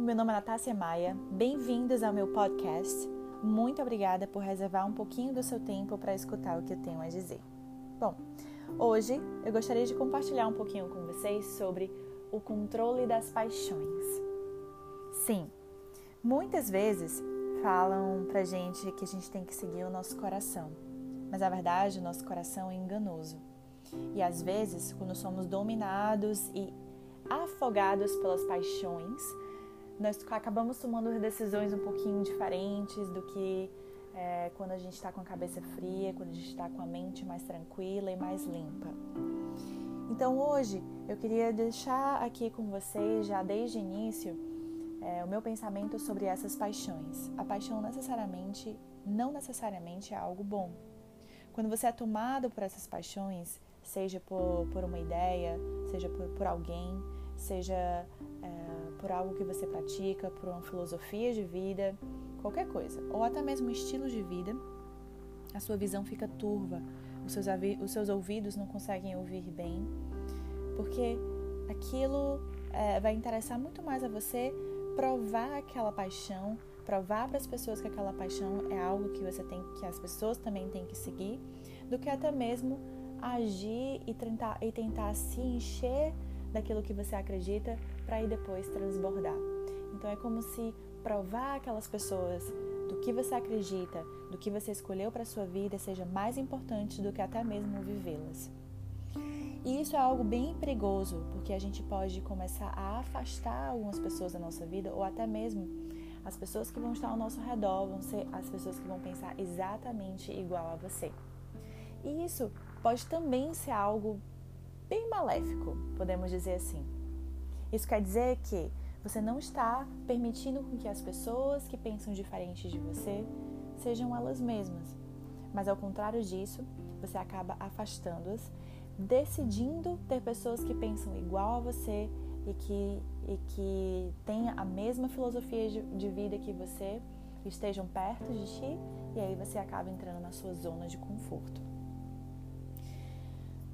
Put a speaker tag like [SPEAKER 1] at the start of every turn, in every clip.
[SPEAKER 1] meu nome é Natácia Maia, bem-vindos ao meu podcast. Muito obrigada por reservar um pouquinho do seu tempo para escutar o que eu tenho a dizer. Bom, hoje eu gostaria de compartilhar um pouquinho com vocês sobre o controle das paixões. Sim, muitas vezes falam pra gente que a gente tem que seguir o nosso coração, mas na verdade o nosso coração é enganoso. E às vezes, quando somos dominados e afogados pelas paixões, nós acabamos tomando decisões um pouquinho diferentes do que é, quando a gente está com a cabeça fria, quando a gente está com a mente mais tranquila e mais limpa. Então hoje eu queria deixar aqui com vocês, já desde o início, é, o meu pensamento sobre essas paixões. A paixão necessariamente, não necessariamente é algo bom. Quando você é tomado por essas paixões, seja por, por uma ideia, seja por, por alguém, seja é, por algo que você pratica, por uma filosofia de vida, qualquer coisa, ou até mesmo um estilo de vida, a sua visão fica turva, os seus, os seus ouvidos não conseguem ouvir bem, porque aquilo é, vai interessar muito mais a você provar aquela paixão, provar para as pessoas que aquela paixão é algo que você tem, que as pessoas também têm que seguir, do que até mesmo agir e tentar, e tentar se encher daquilo que você acredita para aí depois transbordar. Então é como se provar aquelas pessoas do que você acredita, do que você escolheu para sua vida seja mais importante do que até mesmo vivê-las. E isso é algo bem perigoso, porque a gente pode começar a afastar algumas pessoas da nossa vida ou até mesmo as pessoas que vão estar ao nosso redor vão ser as pessoas que vão pensar exatamente igual a você. E isso pode também ser algo bem maléfico, podemos dizer assim. Isso quer dizer que você não está permitindo que as pessoas que pensam diferente de você sejam elas mesmas. Mas ao contrário disso, você acaba afastando-as, decidindo ter pessoas que pensam igual a você e que, e que tenham a mesma filosofia de, de vida que você, estejam perto de ti, e aí você acaba entrando na sua zona de conforto.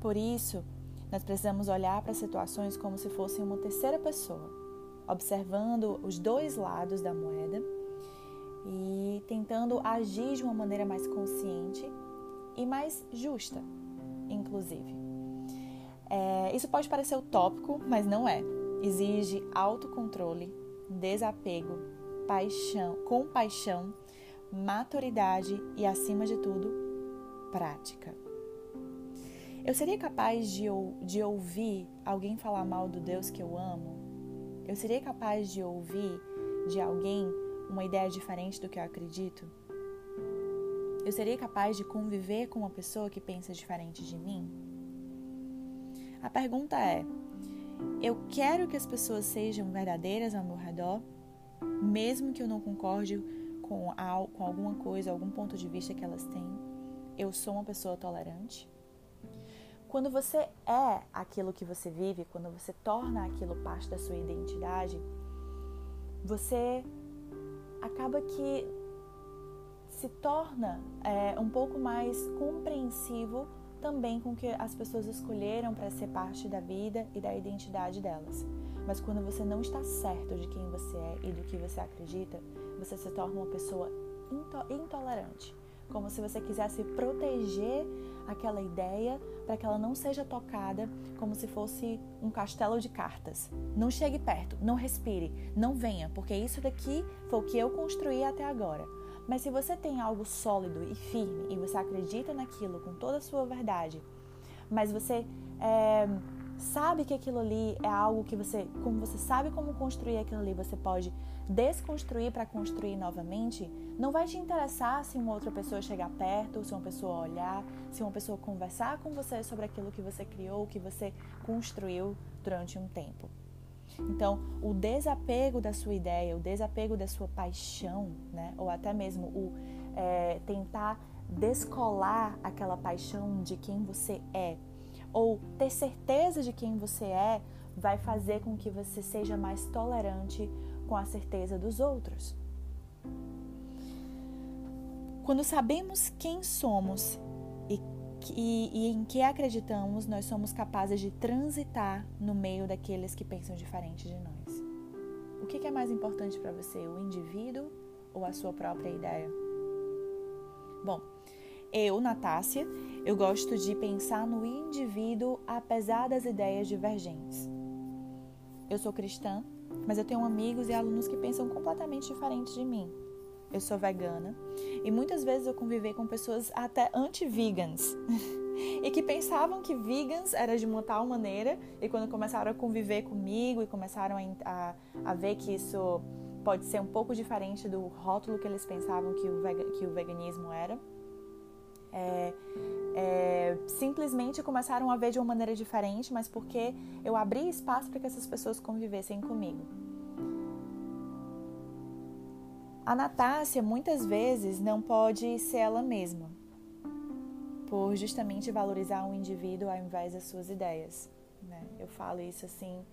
[SPEAKER 1] Por isso, nós precisamos olhar para situações como se fossem uma terceira pessoa, observando os dois lados da moeda e tentando agir de uma maneira mais consciente e mais justa, inclusive. É, isso pode parecer utópico, mas não é. Exige autocontrole, desapego, paixão, compaixão, maturidade e, acima de tudo, prática. Eu seria capaz de, de ouvir alguém falar mal do Deus que eu amo? Eu seria capaz de ouvir de alguém uma ideia diferente do que eu acredito? Eu seria capaz de conviver com uma pessoa que pensa diferente de mim? A pergunta é: eu quero que as pessoas sejam verdadeiras ao meu redor, mesmo que eu não concorde com, com alguma coisa, algum ponto de vista que elas têm? Eu sou uma pessoa tolerante? Quando você é aquilo que você vive, quando você torna aquilo parte da sua identidade, você acaba que se torna é, um pouco mais compreensivo também com o que as pessoas escolheram para ser parte da vida e da identidade delas. Mas quando você não está certo de quem você é e do que você acredita, você se torna uma pessoa intolerante como se você quisesse proteger aquela ideia para que ela não seja tocada como se fosse um castelo de cartas. Não chegue perto, não respire, não venha, porque isso daqui foi o que eu construí até agora. Mas se você tem algo sólido e firme e você acredita naquilo com toda a sua verdade, mas você é, sabe que aquilo ali é algo que você, como você sabe como construir aquilo ali, você pode desconstruir para construir novamente, não vai te interessar se uma outra pessoa chegar perto, se uma pessoa olhar, se uma pessoa conversar com você sobre aquilo que você criou, que você construiu durante um tempo. Então, o desapego da sua ideia, o desapego da sua paixão, né, ou até mesmo o é, tentar descolar aquela paixão de quem você é, ou ter certeza de quem você é, vai fazer com que você seja mais tolerante com a certeza dos outros. Quando sabemos quem somos e, e, e, em que acreditamos, nós somos capazes de transitar no meio daqueles que pensam diferente de nós. O que é mais importante para você, o indivíduo ou a sua própria ideia? Bom, eu, Natácia, eu gosto de pensar no indivíduo apesar das ideias divergentes. Eu sou cristã, mas eu tenho amigos e alunos que pensam completamente diferente de mim. Eu sou vegana e muitas vezes eu convivi com pessoas até anti-vegans e que pensavam que vegans era de uma tal maneira e quando começaram a conviver comigo e começaram a, a, a ver que isso pode ser um pouco diferente do rótulo que eles pensavam que o, que o veganismo era, é, é, simplesmente começaram a ver de uma maneira diferente, mas porque eu abri espaço para que essas pessoas convivessem comigo. A Natácia muitas vezes não pode ser ela mesma, por justamente valorizar um indivíduo ao invés das suas ideias. Né? Eu falo isso assim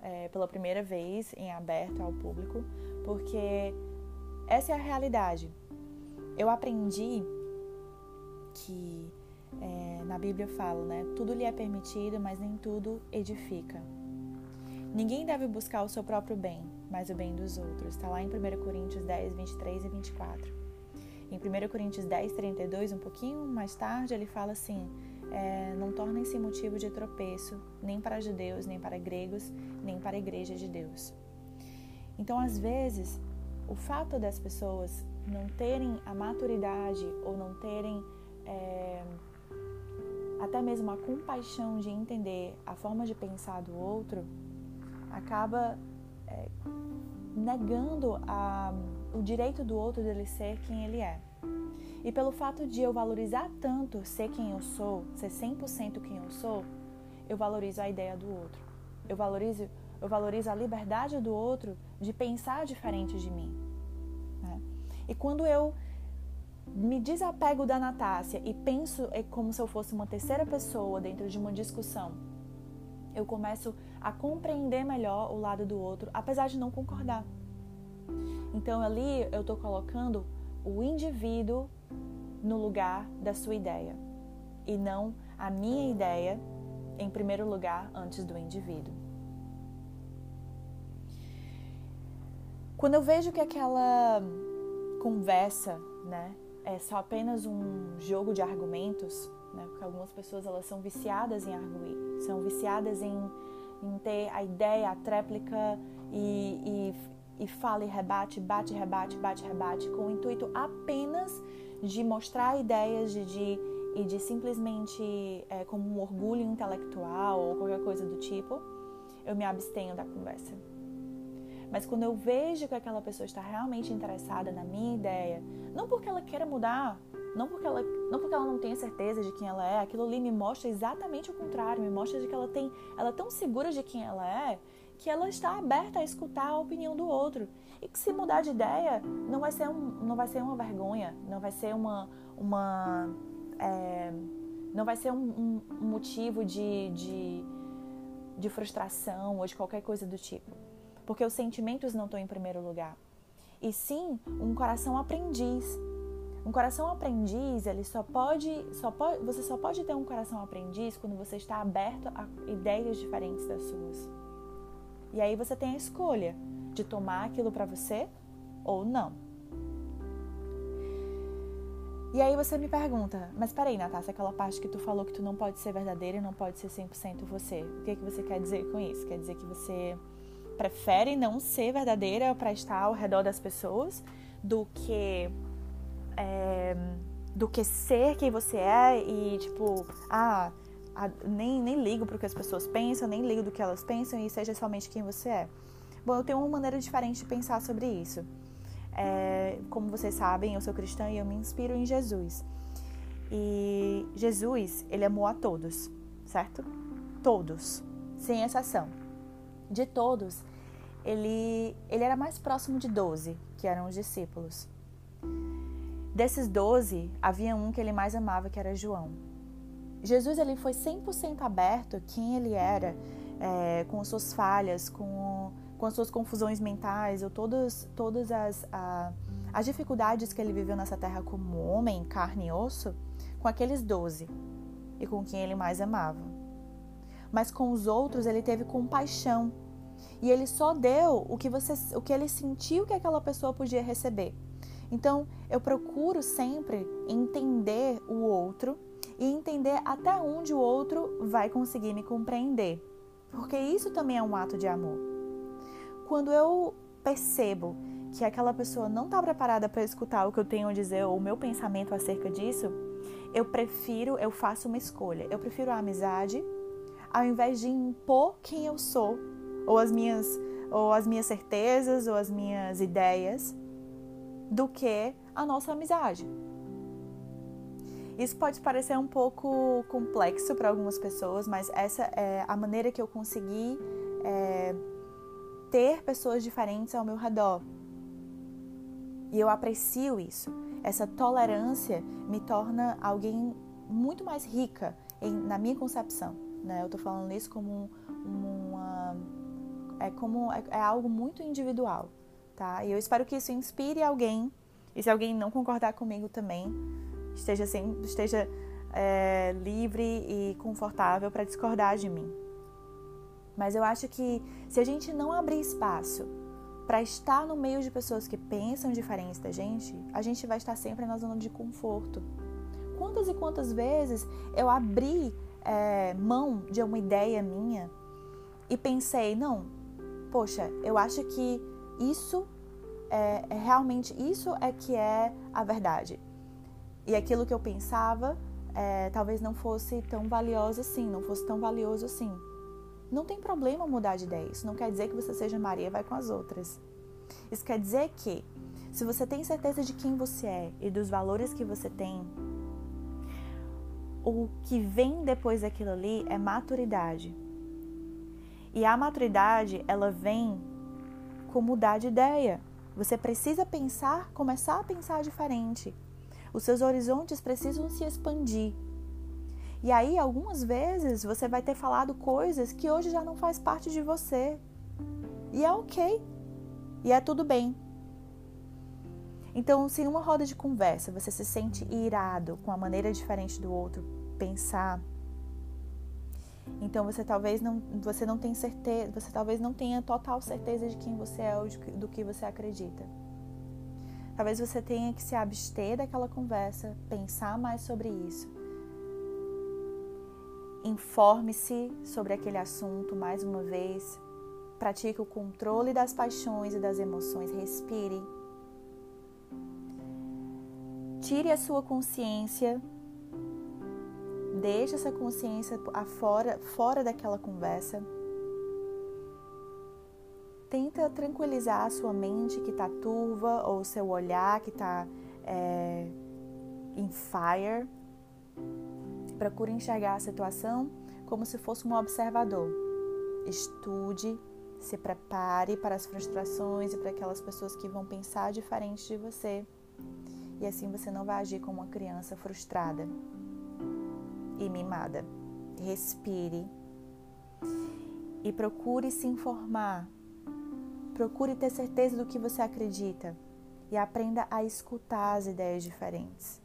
[SPEAKER 1] é, pela primeira vez em aberto ao público, porque essa é a realidade. Eu aprendi que é, na Bíblia fala, né? Tudo lhe é permitido, mas nem tudo edifica. Ninguém deve buscar o seu próprio bem, mas o bem dos outros. Está lá em 1 Coríntios 10, 23 e 24. Em 1 Coríntios 10, 32, um pouquinho mais tarde, ele fala assim: é, Não tornem-se motivo de tropeço, nem para judeus, nem para gregos, nem para a igreja de Deus. Então, às vezes, o fato das pessoas não terem a maturidade ou não terem é, até mesmo a compaixão de entender a forma de pensar do outro acaba é, negando a, o direito do outro dele ser quem ele é. E pelo fato de eu valorizar tanto ser quem eu sou, ser 100% quem eu sou, eu valorizo a ideia do outro. Eu valorizo, eu valorizo a liberdade do outro de pensar diferente de mim. Né? E quando eu me desapego da Natácia e penso é como se eu fosse uma terceira pessoa dentro de uma discussão, eu começo a compreender melhor o lado do outro, apesar de não concordar. Então ali eu estou colocando o indivíduo no lugar da sua ideia e não a minha ideia em primeiro lugar antes do indivíduo. Quando eu vejo que aquela conversa, né, é só apenas um jogo de argumentos, né, porque algumas pessoas elas são viciadas em arguir, são viciadas em em ter a ideia, a tréplica e, e, e fala e rebate, bate, rebate, bate, rebate, com o intuito apenas de mostrar ideias de, de e de simplesmente é, como um orgulho intelectual ou qualquer coisa do tipo, eu me abstenho da conversa. Mas quando eu vejo que aquela pessoa está realmente interessada na minha ideia, não porque ela queira mudar, não porque ela não porque ela não tenha certeza de quem ela é, aquilo ali me mostra exatamente o contrário, me mostra de que ela tem, ela é tão segura de quem ela é, que ela está aberta a escutar a opinião do outro. E que se mudar de ideia, não vai ser, um, não vai ser uma vergonha, não vai ser uma, uma é, não vai ser um, um motivo de, de, de frustração ou de qualquer coisa do tipo. Porque os sentimentos não estão em primeiro lugar. E sim um coração aprendiz um coração aprendiz, ele só pode, só pode, você só pode ter um coração aprendiz quando você está aberto a ideias diferentes das suas. E aí você tem a escolha de tomar aquilo para você ou não. E aí você me pergunta, mas peraí, Natasha, aquela parte que tu falou que tu não pode ser verdadeira e não pode ser 100% você. O que, é que você quer dizer com isso? Quer dizer que você prefere não ser verdadeira para estar ao redor das pessoas do que é, do que ser quem você é e, tipo, ah, a, nem, nem ligo para o que as pessoas pensam, nem ligo do que elas pensam e seja somente quem você é. Bom, eu tenho uma maneira diferente de pensar sobre isso. É, como vocês sabem, eu sou cristã e eu me inspiro em Jesus. E Jesus, ele amou a todos, certo? Todos, sem exceção. De todos, ele, ele era mais próximo de doze, que eram os discípulos. Desses doze, havia um que ele mais amava, que era João. Jesus ele foi 100% aberto quem ele era, é, com as suas falhas, com, com as suas confusões mentais, ou todas, todas as, a, as dificuldades que ele viveu nessa terra como homem, carne e osso, com aqueles doze e com quem ele mais amava. Mas com os outros ele teve compaixão, E ele só deu o que você, o que ele sentiu que aquela pessoa podia receber. Então, eu procuro sempre entender o outro e entender até onde o outro vai conseguir me compreender. Porque isso também é um ato de amor. Quando eu percebo que aquela pessoa não está preparada para escutar o que eu tenho a dizer ou o meu pensamento acerca disso, eu prefiro, eu faço uma escolha. Eu prefiro a amizade ao invés de impor quem eu sou ou as minhas ou as minhas certezas ou as minhas ideias do que a nossa amizade. Isso pode parecer um pouco complexo para algumas pessoas, mas essa é a maneira que eu consegui é, ter pessoas diferentes ao meu redor. E eu aprecio isso. Essa tolerância me torna alguém muito mais rica em, na minha concepção. Né? Eu estou falando isso como uma é como é, é, algo muito individual, tá? E eu espero que isso inspire alguém. E se alguém não concordar comigo também, esteja sempre, esteja é, livre e confortável para discordar de mim. Mas eu acho que se a gente não abrir espaço para estar no meio de pessoas que pensam diferente da gente, a gente vai estar sempre na zona de conforto. Quantas e quantas vezes eu abri é, mão de uma ideia minha e pensei, não, poxa, eu acho que isso é, é realmente isso é que é a verdade. E aquilo que eu pensava é, talvez não fosse tão valioso assim, não fosse tão valioso assim. Não tem problema mudar de ideia. Isso não quer dizer que você seja Maria e vai com as outras. Isso quer dizer que, se você tem certeza de quem você é e dos valores que você tem, o que vem depois daquilo ali é maturidade. E a maturidade, ela vem com mudar de ideia. Você precisa pensar, começar a pensar diferente. Os seus horizontes precisam se expandir. E aí, algumas vezes, você vai ter falado coisas que hoje já não faz parte de você. E é ok. E é tudo bem. Então, se numa roda de conversa você se sente irado com a maneira diferente do outro pensar, então você talvez não, você não tem certeza, você talvez não tenha total certeza de quem você é ou de, do que você acredita. Talvez você tenha que se abster daquela conversa, pensar mais sobre isso. Informe-se sobre aquele assunto mais uma vez. Pratique o controle das paixões e das emoções. Respire. Tire a sua consciência. Deixe essa consciência afora, fora daquela conversa tenta tranquilizar a sua mente que está turva ou seu olhar que está é, em fire. Procure enxergar a situação como se fosse um observador. Estude, se prepare para as frustrações e para aquelas pessoas que vão pensar diferente de você. E assim você não vai agir como uma criança frustrada e mimada. Respire e procure se informar Procure ter certeza do que você acredita e aprenda a escutar as ideias diferentes.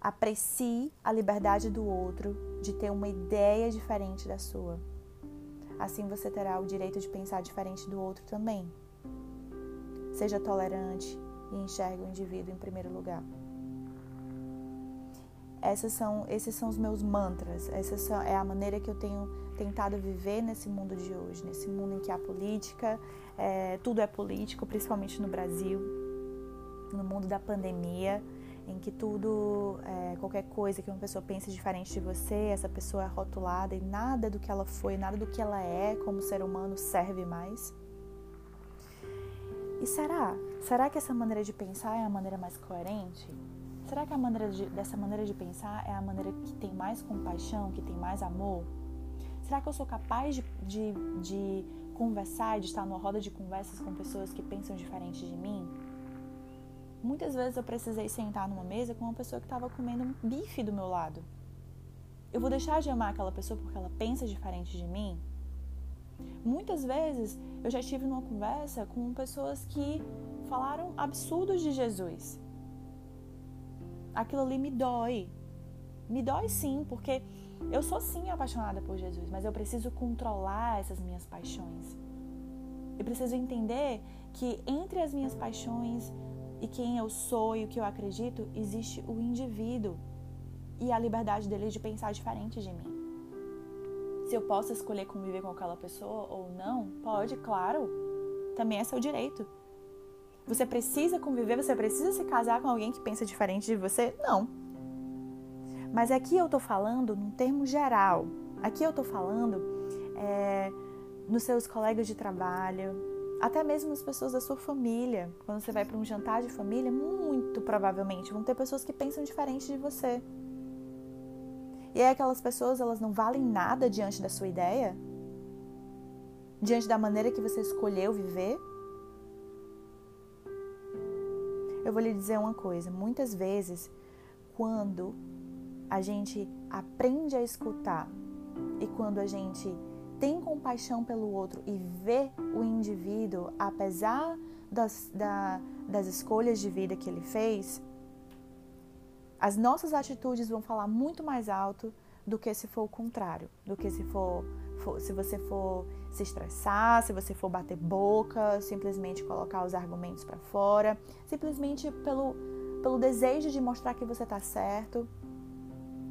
[SPEAKER 1] Aprecie a liberdade do outro de ter uma ideia diferente da sua. Assim você terá o direito de pensar diferente do outro também. Seja tolerante e enxergue o indivíduo em primeiro lugar. Essas são, esses são os meus mantras. Essa é a maneira que eu tenho tentado viver nesse mundo de hoje, nesse mundo em que a política, é, tudo é político, principalmente no Brasil, no mundo da pandemia, em que tudo, é, qualquer coisa que uma pessoa pense diferente de você, essa pessoa é rotulada e nada do que ela foi, nada do que ela é como ser humano serve mais. E será? Será que essa maneira de pensar é a maneira mais coerente? Será que a maneira de, dessa maneira de pensar é a maneira que tem mais compaixão, que tem mais amor? Será que eu sou capaz de, de, de conversar, de estar numa roda de conversas com pessoas que pensam diferente de mim? Muitas vezes eu precisei sentar numa mesa com uma pessoa que estava comendo um bife do meu lado. Eu vou deixar de amar aquela pessoa porque ela pensa diferente de mim? Muitas vezes eu já estive numa conversa com pessoas que falaram absurdos de Jesus aquilo ali me dói. Me dói sim, porque eu sou sim apaixonada por Jesus, mas eu preciso controlar essas minhas paixões. Eu preciso entender que entre as minhas paixões e quem eu sou e o que eu acredito, existe o indivíduo e a liberdade dele de pensar diferente de mim. Se eu posso escolher conviver com aquela pessoa ou não, pode, claro. Também é seu direito. Você precisa conviver, você precisa se casar com alguém que pensa diferente de você? Não. Mas aqui eu tô falando num termo geral. Aqui eu tô falando é, nos seus colegas de trabalho, até mesmo nas pessoas da sua família. Quando você vai para um jantar de família, muito provavelmente vão ter pessoas que pensam diferente de você. E aí aquelas pessoas, elas não valem nada diante da sua ideia? Diante da maneira que você escolheu viver? Eu vou lhe dizer uma coisa, muitas vezes, quando a gente aprende a escutar e quando a gente tem compaixão pelo outro e vê o indivíduo, apesar das, da, das escolhas de vida que ele fez, as nossas atitudes vão falar muito mais alto do que se for o contrário, do que se for, for, se você for se estressar, se você for bater boca, simplesmente colocar os argumentos para fora, simplesmente pelo, pelo desejo de mostrar que você está certo,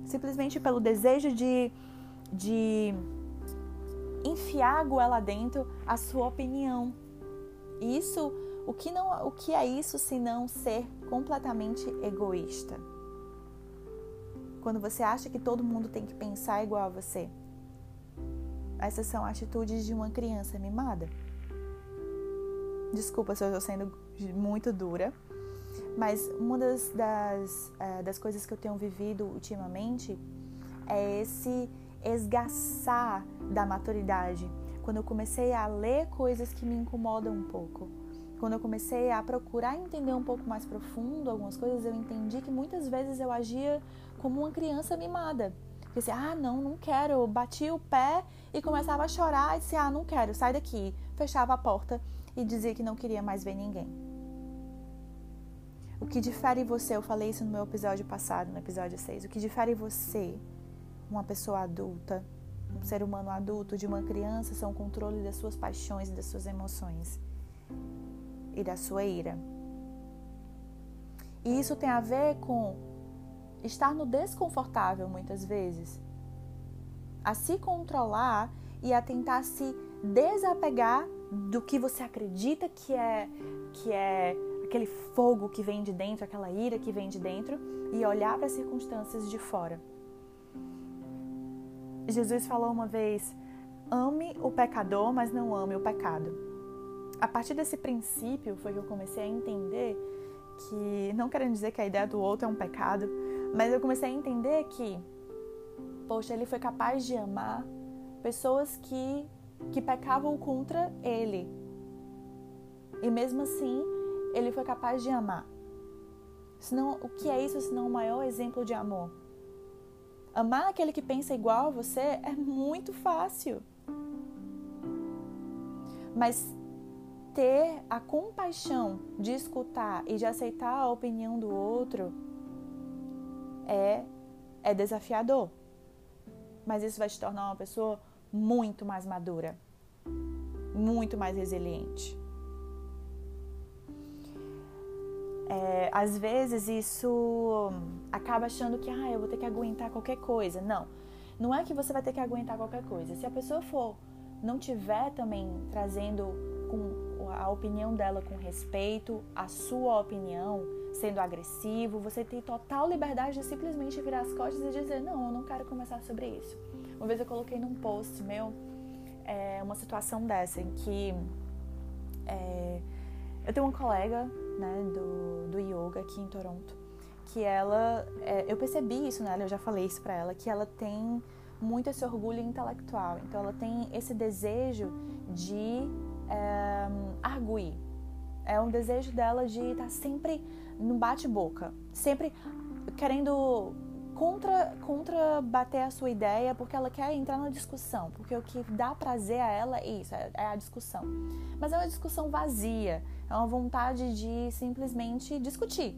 [SPEAKER 1] simplesmente pelo desejo de, de enfiar a goela dentro a sua opinião. Isso, o que não, o que é isso se não ser completamente egoísta? Quando você acha que todo mundo tem que pensar igual a você. Essas são atitudes de uma criança mimada. Desculpa se eu estou sendo muito dura, mas uma das, das, uh, das coisas que eu tenho vivido ultimamente é esse esgaçar da maturidade. Quando eu comecei a ler coisas que me incomodam um pouco, quando eu comecei a procurar entender um pouco mais profundo algumas coisas, eu entendi que muitas vezes eu agia como uma criança mimada. Eu disse, ah, não, não quero. Eu batia o pé e começava a chorar e disse, ah, não quero, sai daqui. Fechava a porta e dizia que não queria mais ver ninguém. O que difere você, eu falei isso no meu episódio passado, no episódio 6, o que difere você, uma pessoa adulta, um ser humano adulto, de uma criança, são o controle das suas paixões e das suas emoções e da sua ira. E isso tem a ver com estar no desconfortável muitas vezes, a se controlar e a tentar se desapegar do que você acredita que é que é aquele fogo que vem de dentro, aquela ira que vem de dentro e olhar para as circunstâncias de fora. Jesus falou uma vez: ame o pecador, mas não ame o pecado a partir desse princípio foi que eu comecei a entender que, não querendo dizer que a ideia do outro é um pecado, mas eu comecei a entender que, poxa, ele foi capaz de amar pessoas que, que pecavam contra ele. E mesmo assim, ele foi capaz de amar. Senão, o que é isso senão o maior exemplo de amor? Amar aquele que pensa igual a você é muito fácil. Mas ter a compaixão de escutar e de aceitar a opinião do outro é, é desafiador. Mas isso vai te tornar uma pessoa muito mais madura, muito mais resiliente. É, às vezes isso acaba achando que ah, eu vou ter que aguentar qualquer coisa. Não, não é que você vai ter que aguentar qualquer coisa. Se a pessoa for não tiver também trazendo com a opinião dela com respeito, a sua opinião sendo agressivo, você tem total liberdade de simplesmente virar as costas e dizer: Não, eu não quero conversar sobre isso. Uma vez eu coloquei num post meu é, uma situação dessa, em que é, eu tenho uma colega né, do, do yoga aqui em Toronto, que ela, é, eu percebi isso nela, eu já falei isso pra ela, que ela tem muito esse orgulho intelectual. Então ela tem esse desejo de é, arguir. É um desejo dela de estar sempre no bate-boca, sempre querendo contra, contra bater a sua ideia, porque ela quer entrar na discussão, porque o que dá prazer a ela é isso, é, é a discussão. Mas é uma discussão vazia, é uma vontade de simplesmente discutir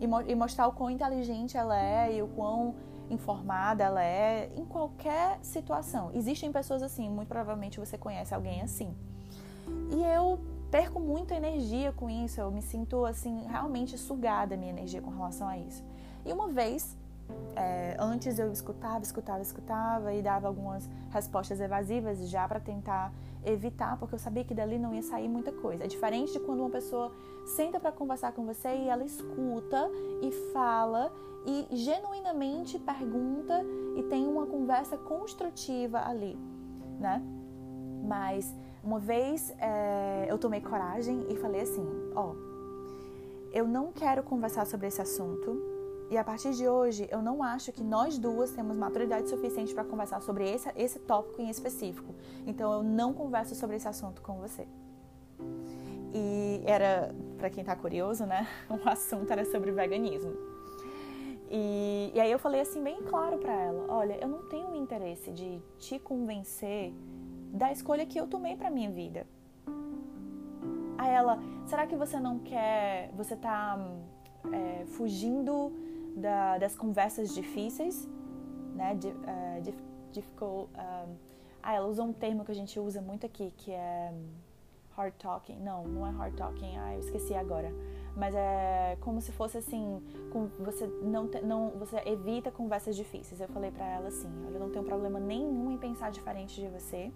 [SPEAKER 1] e, mo e mostrar o quão inteligente ela é e o quão informada ela é em qualquer situação. Existem pessoas assim, muito provavelmente você conhece alguém assim. E eu perco muita energia com isso, eu me sinto assim realmente sugada a minha energia com relação a isso. E uma vez, é, antes eu escutava, escutava, escutava e dava algumas respostas evasivas já para tentar evitar, porque eu sabia que dali não ia sair muita coisa. É diferente de quando uma pessoa senta para conversar com você e ela escuta e fala e genuinamente pergunta e tem uma conversa construtiva ali, né? Mas uma vez é, eu tomei coragem e falei assim: ó, eu não quero conversar sobre esse assunto. E a partir de hoje, eu não acho que nós duas temos maturidade suficiente para conversar sobre esse, esse tópico em específico. Então, eu não converso sobre esse assunto com você. E era, para quem tá curioso, né? O assunto era sobre veganismo. E, e aí eu falei assim, bem claro para ela: olha, eu não tenho interesse de te convencer da escolha que eu tomei para minha vida. A ela, será que você não quer, você tá é, fugindo da, das conversas difíceis, né? De, uh, difficult, um, ah, ela usa um termo que a gente usa muito aqui, que é hard talking. Não, não é hard talking. Ah, eu esqueci agora. Mas é como se fosse assim, você não, te, não você evita conversas difíceis. Eu falei para ela assim, olha, eu não tenho problema nenhum em pensar diferente de você.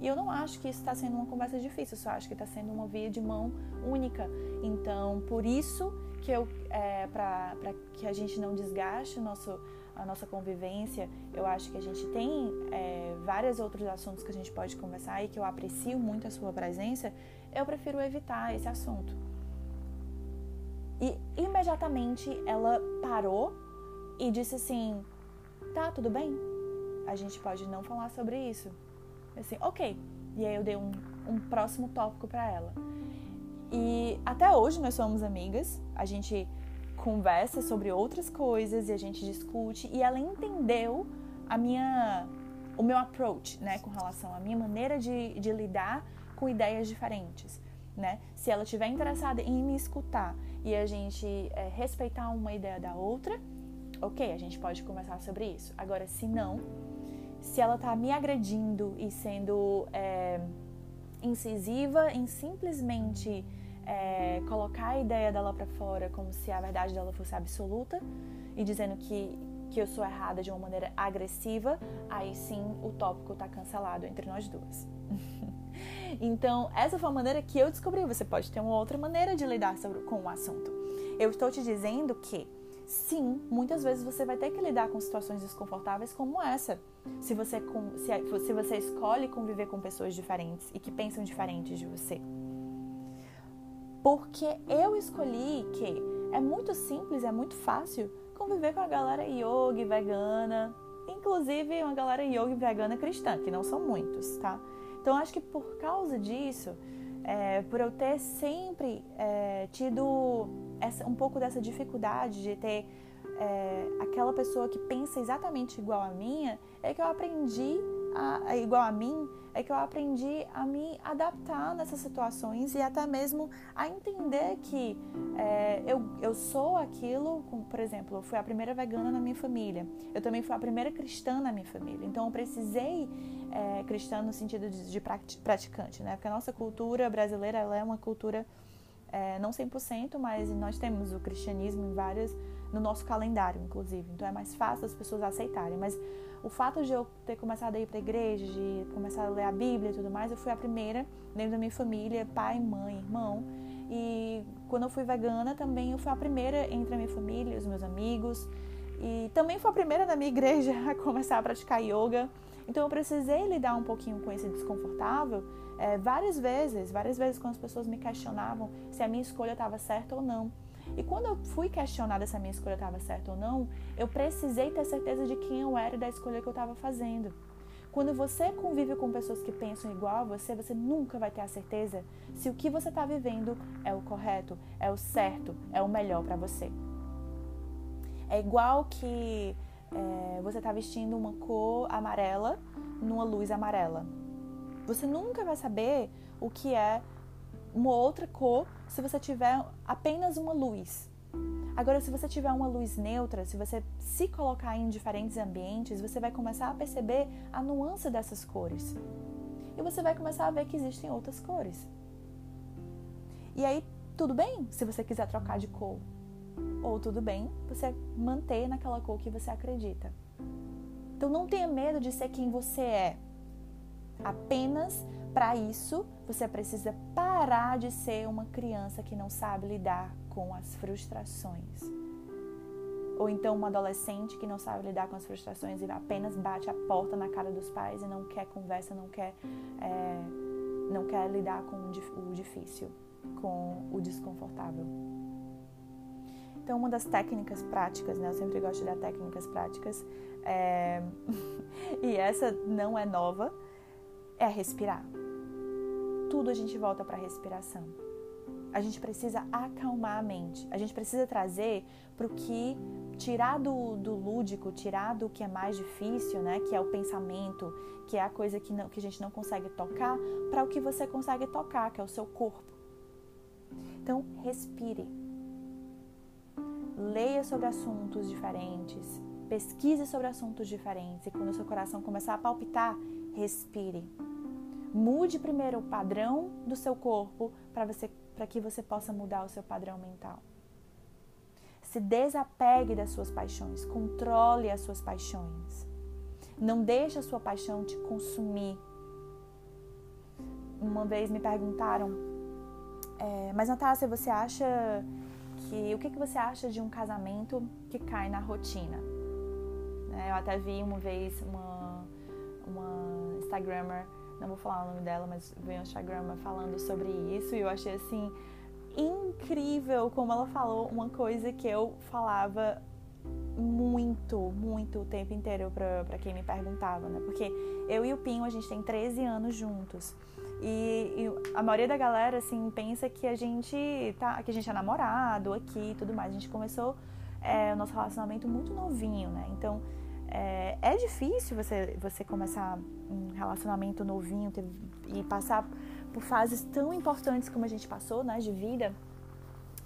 [SPEAKER 1] E eu não acho que isso está sendo uma conversa difícil, só acho que está sendo uma via de mão única. Então, por isso que eu, é, para que a gente não desgaste o nosso, a nossa convivência, eu acho que a gente tem é, vários outros assuntos que a gente pode conversar e que eu aprecio muito a sua presença, eu prefiro evitar esse assunto. E imediatamente ela parou e disse assim: tá, tudo bem, a gente pode não falar sobre isso. Assim, ok. E aí eu dei um, um próximo tópico para ela. E até hoje nós somos amigas, a gente conversa sobre outras coisas e a gente discute e ela entendeu a minha o meu approach, né, com relação à minha maneira de, de lidar com ideias diferentes, né? Se ela estiver interessada em me escutar e a gente é, respeitar uma ideia da outra, ok, a gente pode conversar sobre isso. Agora, se não, se ela está me agredindo e sendo é, incisiva em simplesmente é, colocar a ideia dela para fora como se a verdade dela fosse absoluta e dizendo que, que eu sou errada de uma maneira agressiva, aí sim o tópico está cancelado entre nós duas. então, essa foi a maneira que eu descobri. Você pode ter uma outra maneira de lidar sobre, com o assunto. Eu estou te dizendo que sim, muitas vezes você vai ter que lidar com situações desconfortáveis como essa. Se você, se, se você escolhe conviver com pessoas diferentes e que pensam diferentes de você. Porque eu escolhi que é muito simples, é muito fácil conviver com a galera yogi vegana, inclusive uma galera yogi vegana cristã, que não são muitos, tá? Então acho que por causa disso, é, por eu ter sempre é, tido essa, um pouco dessa dificuldade de ter é, aquela pessoa que pensa exatamente igual a minha, é que eu aprendi a, igual a mim, é que eu aprendi a me adaptar nessas situações e até mesmo a entender que é, eu, eu sou aquilo, como, por exemplo, eu fui a primeira vegana na minha família, eu também fui a primeira cristã na minha família, então eu precisei é, cristã no sentido de, de praticante, né? Porque a nossa cultura brasileira ela é uma cultura é, não 100%, mas nós temos o cristianismo em várias no nosso calendário, inclusive. Então é mais fácil as pessoas aceitarem. Mas o fato de eu ter começado a ir para a igreja, de começar a ler a Bíblia e tudo mais, eu fui a primeira dentro da minha família, pai, mãe, irmão. E quando eu fui vegana também eu fui a primeira entre a minha família, os meus amigos. E também fui a primeira da minha igreja a começar a praticar yoga. Então eu precisei lidar um pouquinho com esse desconfortável é, várias vezes, várias vezes quando as pessoas me questionavam se a minha escolha estava certa ou não. E quando eu fui questionada se a minha escolha estava certa ou não, eu precisei ter certeza de quem eu era e da escolha que eu estava fazendo. Quando você convive com pessoas que pensam igual a você, você nunca vai ter a certeza se o que você está vivendo é o correto, é o certo, é o melhor para você. É igual que é, você está vestindo uma cor amarela numa luz amarela. Você nunca vai saber o que é uma outra cor se você tiver apenas uma luz. Agora, se você tiver uma luz neutra, se você se colocar em diferentes ambientes, você vai começar a perceber a nuance dessas cores. e você vai começar a ver que existem outras cores. E aí, tudo bem se você quiser trocar de cor. Ou tudo bem você manter naquela cor que você acredita. Então não tenha medo de ser quem você é. Apenas para isso você precisa parar de ser uma criança que não sabe lidar com as frustrações. Ou então uma adolescente que não sabe lidar com as frustrações e apenas bate a porta na cara dos pais e não quer conversa, não quer, é, não quer lidar com o difícil, com o desconfortável. Então, uma das técnicas práticas, né? Eu sempre gosto de dar técnicas práticas, é... e essa não é nova, é respirar. Tudo a gente volta para a respiração. A gente precisa acalmar a mente. A gente precisa trazer para o que tirar do, do lúdico, tirar do que é mais difícil, né? Que é o pensamento, que é a coisa que, não, que a gente não consegue tocar, para o que você consegue tocar, que é o seu corpo. Então, respire leia sobre assuntos diferentes, pesquise sobre assuntos diferentes e quando o seu coração começar a palpitar, respire. Mude primeiro o padrão do seu corpo para que você possa mudar o seu padrão mental. Se desapegue das suas paixões, controle as suas paixões. Não deixe a sua paixão te consumir. Uma vez me perguntaram, é, mas Natácia, você acha que o que, que você acha de um casamento que cai na rotina? Né, eu até vi uma vez uma, uma Instagrammer, não vou falar o nome dela, mas vi uma Instagrammer falando sobre isso e eu achei assim incrível como ela falou uma coisa que eu falava muito, muito o tempo inteiro para quem me perguntava, né? Porque eu e o Pinho, a gente tem 13 anos juntos. E, e, a maioria da galera, assim, pensa que a gente tá, que a gente é namorado aqui e tudo mais. A gente começou é, o nosso relacionamento muito novinho, né? Então, é, é difícil você, você começar um relacionamento novinho ter, e passar por fases tão importantes como a gente passou, né, de vida.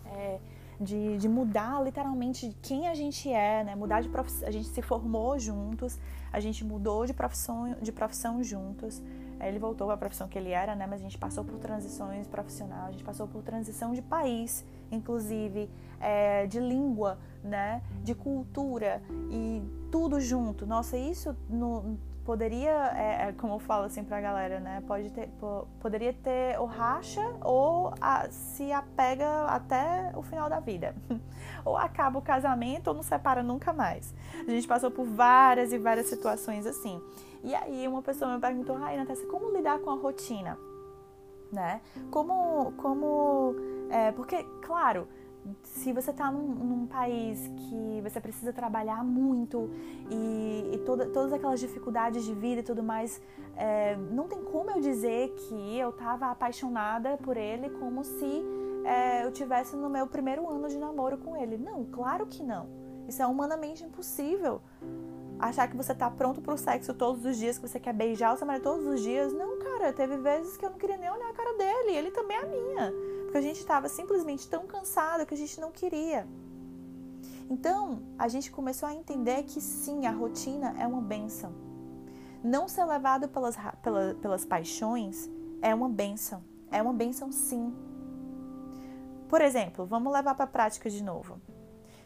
[SPEAKER 1] É, de, de, mudar literalmente quem a gente é, né? Mudar de profissão. A gente se formou juntos, a gente mudou de profissão, de profissão juntos. Ele voltou a profissão que ele era, né? Mas a gente passou por transições profissionais, a gente passou por transição de país, inclusive, é, de língua, né? De cultura e tudo junto. Nossa, isso no, poderia, é, é, como eu falo assim pra galera, né? Pode ter, poderia ter ou racha ou a, se apega até o final da vida. ou acaba o casamento ou não separa nunca mais. A gente passou por várias e várias situações assim. E aí uma pessoa me perguntou, ai, Natácia, como lidar com a rotina? Né? Como, como, é, porque, claro, se você está num, num, país que você precisa trabalhar muito e, e toda, todas aquelas dificuldades de vida e tudo mais, é, não tem como eu dizer que eu estava apaixonada por ele como se é, eu tivesse no meu primeiro ano de namoro com ele. Não, claro que não. Isso é humanamente impossível achar que você tá pronto pro sexo todos os dias, que você quer beijar o seu marido todos os dias. Não, cara, teve vezes que eu não queria nem olhar a cara dele, ele também é a minha. Porque a gente estava simplesmente tão cansado que a gente não queria. Então, a gente começou a entender que sim, a rotina é uma benção. Não ser levado pelas, pelas, pelas paixões é uma benção. É uma benção sim. Por exemplo, vamos levar para a prática de novo.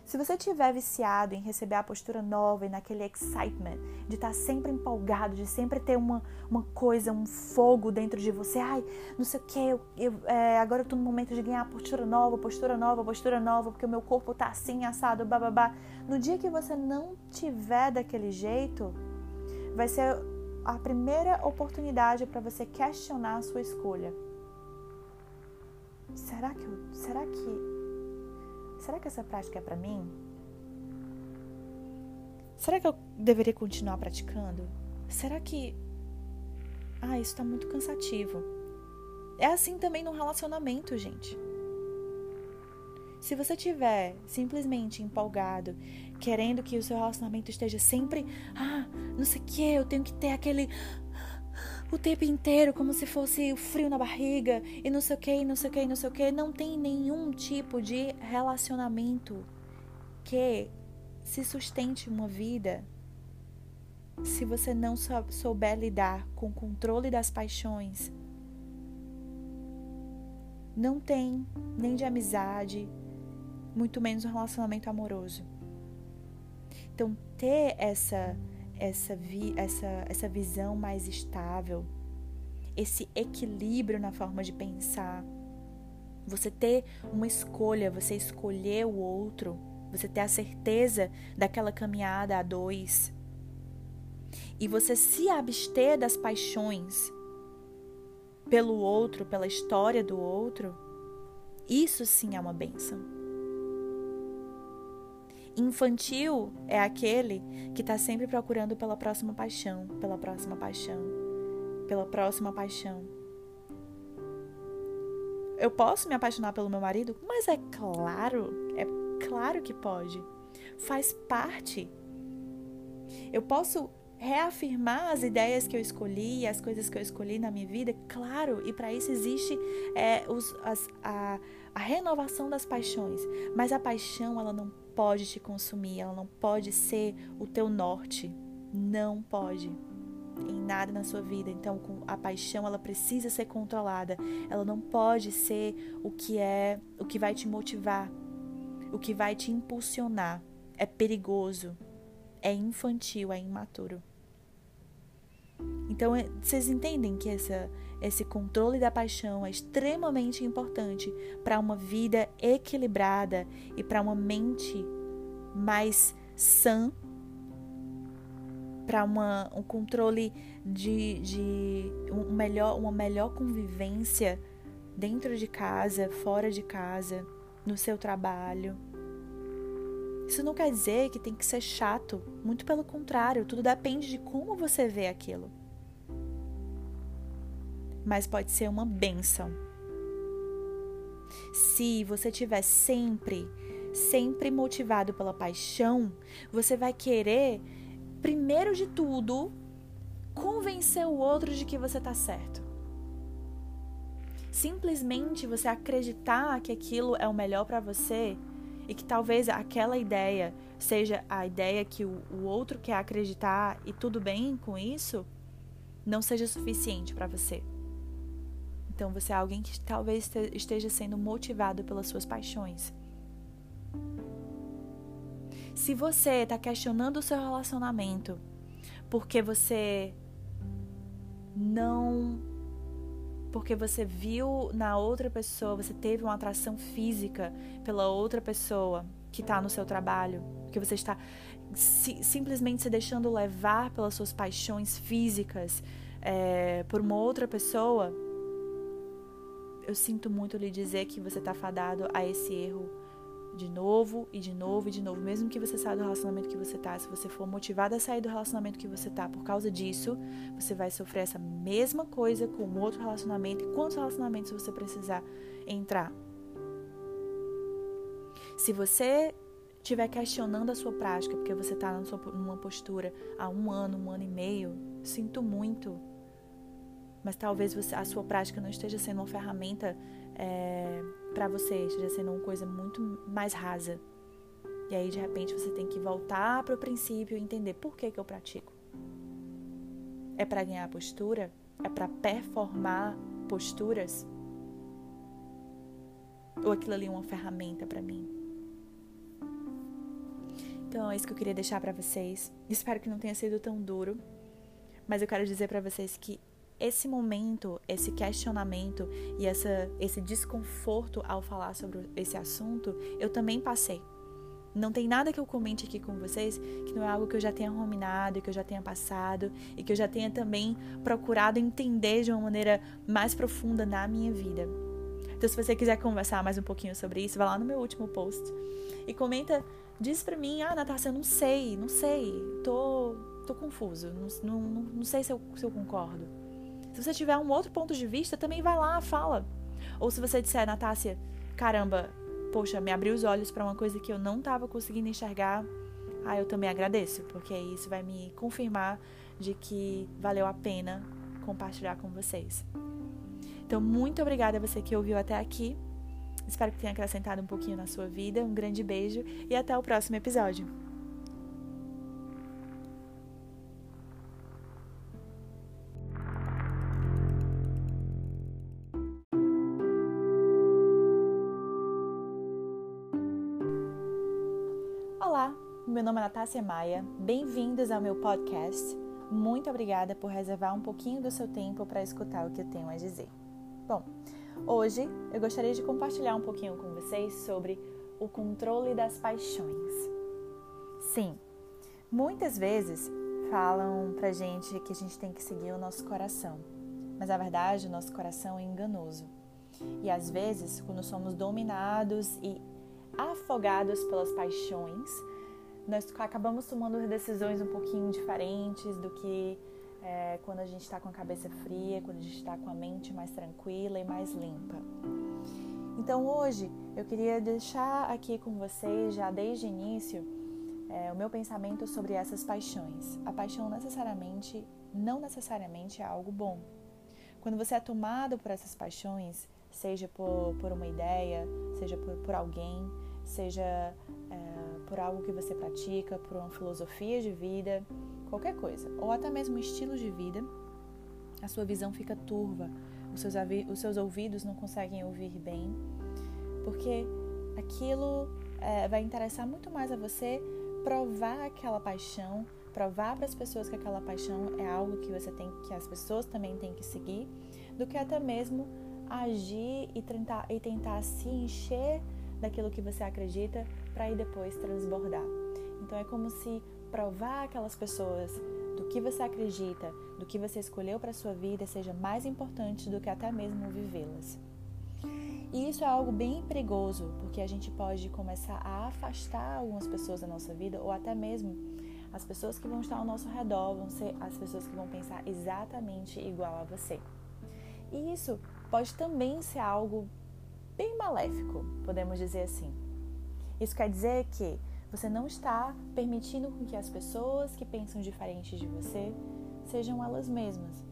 [SPEAKER 1] Se você estiver viciado em receber a postura nova e naquele excitement, de estar tá sempre empolgado, de sempre ter uma, uma coisa, um fogo dentro de você, ai, não sei o que, eu, eu é, agora eu tô no momento de ganhar postura nova, postura nova, postura nova, porque o meu corpo tá assim, assado, bababá. No dia que você não tiver daquele jeito, vai ser a primeira oportunidade para você questionar a sua escolha. Será que será que será que essa prática é para mim? Será que eu deveria continuar praticando? Será que. Ah, isso tá muito cansativo. É assim também no relacionamento, gente. Se você tiver simplesmente empolgado, querendo que o seu relacionamento esteja sempre, ah, não sei o que, eu tenho que ter aquele o tempo inteiro como se fosse o frio na barriga e não sei o que, não sei o que, não sei o que. Não tem nenhum tipo de relacionamento que se sustente uma vida se você não souber lidar com o controle das paixões, não tem nem de amizade, muito menos um relacionamento amoroso. Então, ter essa essa, vi, essa, essa visão mais estável, esse equilíbrio na forma de pensar, você ter uma escolha, você escolher o outro, você ter a certeza daquela caminhada a dois, e você se abster das paixões pelo outro, pela história do outro, isso sim é uma benção. Infantil é aquele que está sempre procurando pela próxima paixão, pela próxima paixão, pela próxima paixão. Eu posso me apaixonar pelo meu marido? Mas é claro, é claro que pode. Faz parte. Eu posso reafirmar as ideias que eu escolhi, as coisas que eu escolhi na minha vida, claro, e para isso existe é, os, as, a, a renovação das paixões. Mas a paixão, ela não pode te consumir, ela não pode ser o teu norte. Não pode. Em nada na sua vida. Então, a paixão, ela precisa ser controlada. Ela não pode ser o que é, o que vai te motivar, o que vai te impulsionar. É perigoso, é infantil, é imaturo. Então, é, vocês entendem que essa, esse controle da paixão é extremamente importante para uma vida equilibrada e para uma mente mais sã, para um controle de, de um melhor, uma melhor convivência dentro de casa, fora de casa, no seu trabalho. Isso não quer dizer que tem que ser chato, muito pelo contrário, tudo depende de como você vê aquilo. Mas pode ser uma benção. Se você tiver sempre, sempre motivado pela paixão, você vai querer, primeiro de tudo, convencer o outro de que você está certo. Simplesmente você acreditar que aquilo é o melhor para você e que talvez aquela ideia seja a ideia que o, o outro quer acreditar e tudo bem com isso, não seja suficiente para você. Então você é alguém que talvez esteja sendo motivado pelas suas paixões. Se você está questionando o seu relacionamento porque você não porque você viu na outra pessoa, você teve uma atração física pela outra pessoa que está no seu trabalho, que você está si, simplesmente se deixando levar pelas suas paixões físicas é, por uma outra pessoa, eu sinto muito lhe dizer que você está fadado a esse erro de novo e de novo e de novo. Mesmo que você saia do relacionamento que você tá, se você for motivado a sair do relacionamento que você tá por causa disso, você vai sofrer essa mesma coisa com outro relacionamento e quantos relacionamentos você precisar entrar. Se você estiver questionando a sua prática, porque você está numa postura há um ano, um ano e meio, sinto muito. Mas talvez você, a sua prática não esteja sendo uma ferramenta é, para você, esteja sendo uma coisa muito mais rasa. E aí, de repente, você tem que voltar para o princípio e entender por que, que eu pratico. É para ganhar postura? É para performar posturas? Ou aquilo ali é uma ferramenta para mim? Então, é isso que eu queria deixar para vocês. Espero que não tenha sido tão duro, mas eu quero dizer para vocês que esse momento, esse questionamento e essa, esse desconforto ao falar sobre esse assunto, eu também passei. Não tem nada que eu comente aqui com vocês que não é algo que eu já tenha ruminado, que eu já tenha passado e que eu já tenha também procurado entender de uma maneira mais profunda na minha vida. Então, se você quiser conversar mais um pouquinho sobre isso, vai lá no meu último post e comenta, diz pra mim, ah, Natasha, eu não sei, não sei, tô, tô confuso, não, não, não sei se eu, se eu concordo. Se você tiver um outro ponto de vista, também vai lá, fala. Ou se você disser, Natácia, caramba, poxa, me abriu os olhos para uma coisa que eu não estava conseguindo enxergar, ah, eu também agradeço, porque isso vai me confirmar de que valeu a pena compartilhar com vocês. Então, muito obrigada a você que ouviu até aqui. Espero que tenha acrescentado um pouquinho na sua vida. Um grande beijo e até o próximo episódio. Meu nome é Natácia Maia, bem-vindos ao meu podcast. Muito obrigada por reservar um pouquinho do seu tempo para escutar o que eu tenho a dizer. Bom, hoje eu gostaria de compartilhar um pouquinho com vocês sobre o controle das paixões. Sim, muitas vezes falam pra gente que a gente tem que seguir o nosso coração, mas a verdade, o nosso coração é enganoso. E às vezes, quando somos dominados e afogados pelas paixões, nós acabamos tomando decisões um pouquinho diferentes do que é, quando a gente está com a cabeça fria, quando a gente está com a mente mais tranquila e mais limpa. Então hoje eu queria deixar aqui com vocês, já desde o início, é, o meu pensamento sobre essas paixões. A paixão necessariamente, não necessariamente é algo bom. Quando você é tomado por essas paixões, seja por, por uma ideia, seja por, por alguém, seja é, por algo que você pratica, por uma filosofia de vida, qualquer coisa, ou até mesmo um estilo de vida, a sua visão fica turva, os seus, os seus ouvidos não conseguem ouvir bem, porque aquilo é, vai interessar muito mais a você provar aquela paixão, provar para as pessoas que aquela paixão é algo que você tem, que as pessoas também têm que seguir, do que até mesmo agir e tentar, e tentar se encher daquilo que você acredita para ir depois transbordar. Então é como se provar aquelas pessoas do que você acredita, do que você escolheu para sua vida seja mais importante do que até mesmo vivê-las. E isso é algo bem perigoso, porque a gente pode começar a afastar algumas pessoas da nossa vida ou até mesmo as pessoas que vão estar ao nosso redor vão ser as pessoas que vão pensar exatamente igual a você. E isso pode também ser algo bem maléfico, podemos dizer assim. Isso quer dizer que você não está permitindo que as pessoas que pensam diferente de você sejam elas mesmas.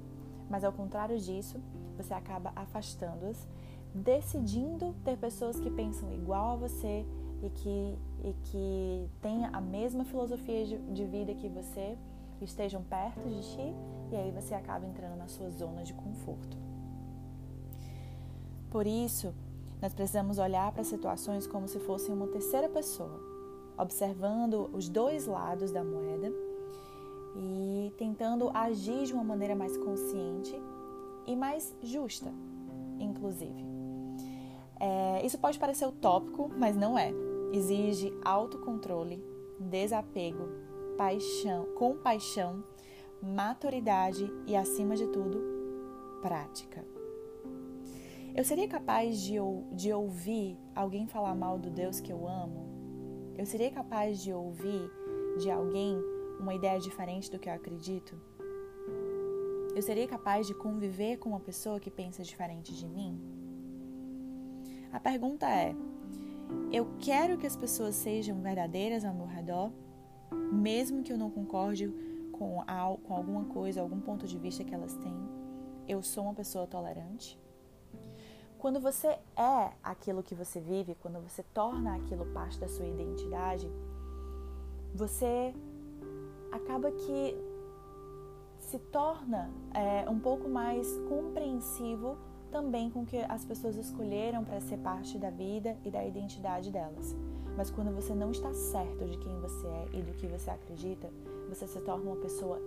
[SPEAKER 1] Mas ao contrário disso, você acaba afastando-as, decidindo ter pessoas que pensam igual a você e que, e que tenham a mesma filosofia de vida que você, estejam perto de ti, e aí você acaba entrando na sua zona de conforto. Por isso, nós precisamos olhar para situações como se fossem uma terceira pessoa, observando os dois lados da moeda e tentando agir de uma maneira mais consciente e mais justa, inclusive. É, isso pode parecer utópico, mas não é. Exige autocontrole, desapego, paixão, compaixão, maturidade e, acima de tudo, prática. Eu seria capaz de, de ouvir alguém falar mal do Deus que eu amo? Eu seria capaz de ouvir de alguém uma ideia diferente do que eu acredito? Eu seria capaz de conviver com uma pessoa que pensa diferente de mim? A pergunta é: eu quero que as pessoas sejam verdadeiras ao meu redor, mesmo que eu não concorde com, com alguma coisa, algum ponto de vista que elas têm? Eu sou uma pessoa tolerante? Quando você é aquilo que você vive, quando você torna aquilo parte da sua identidade, você acaba que se torna é, um pouco mais compreensivo também com o que as pessoas escolheram para ser parte da vida e da identidade delas. Mas quando você não está certo de quem você é e do que você acredita, você se torna uma pessoa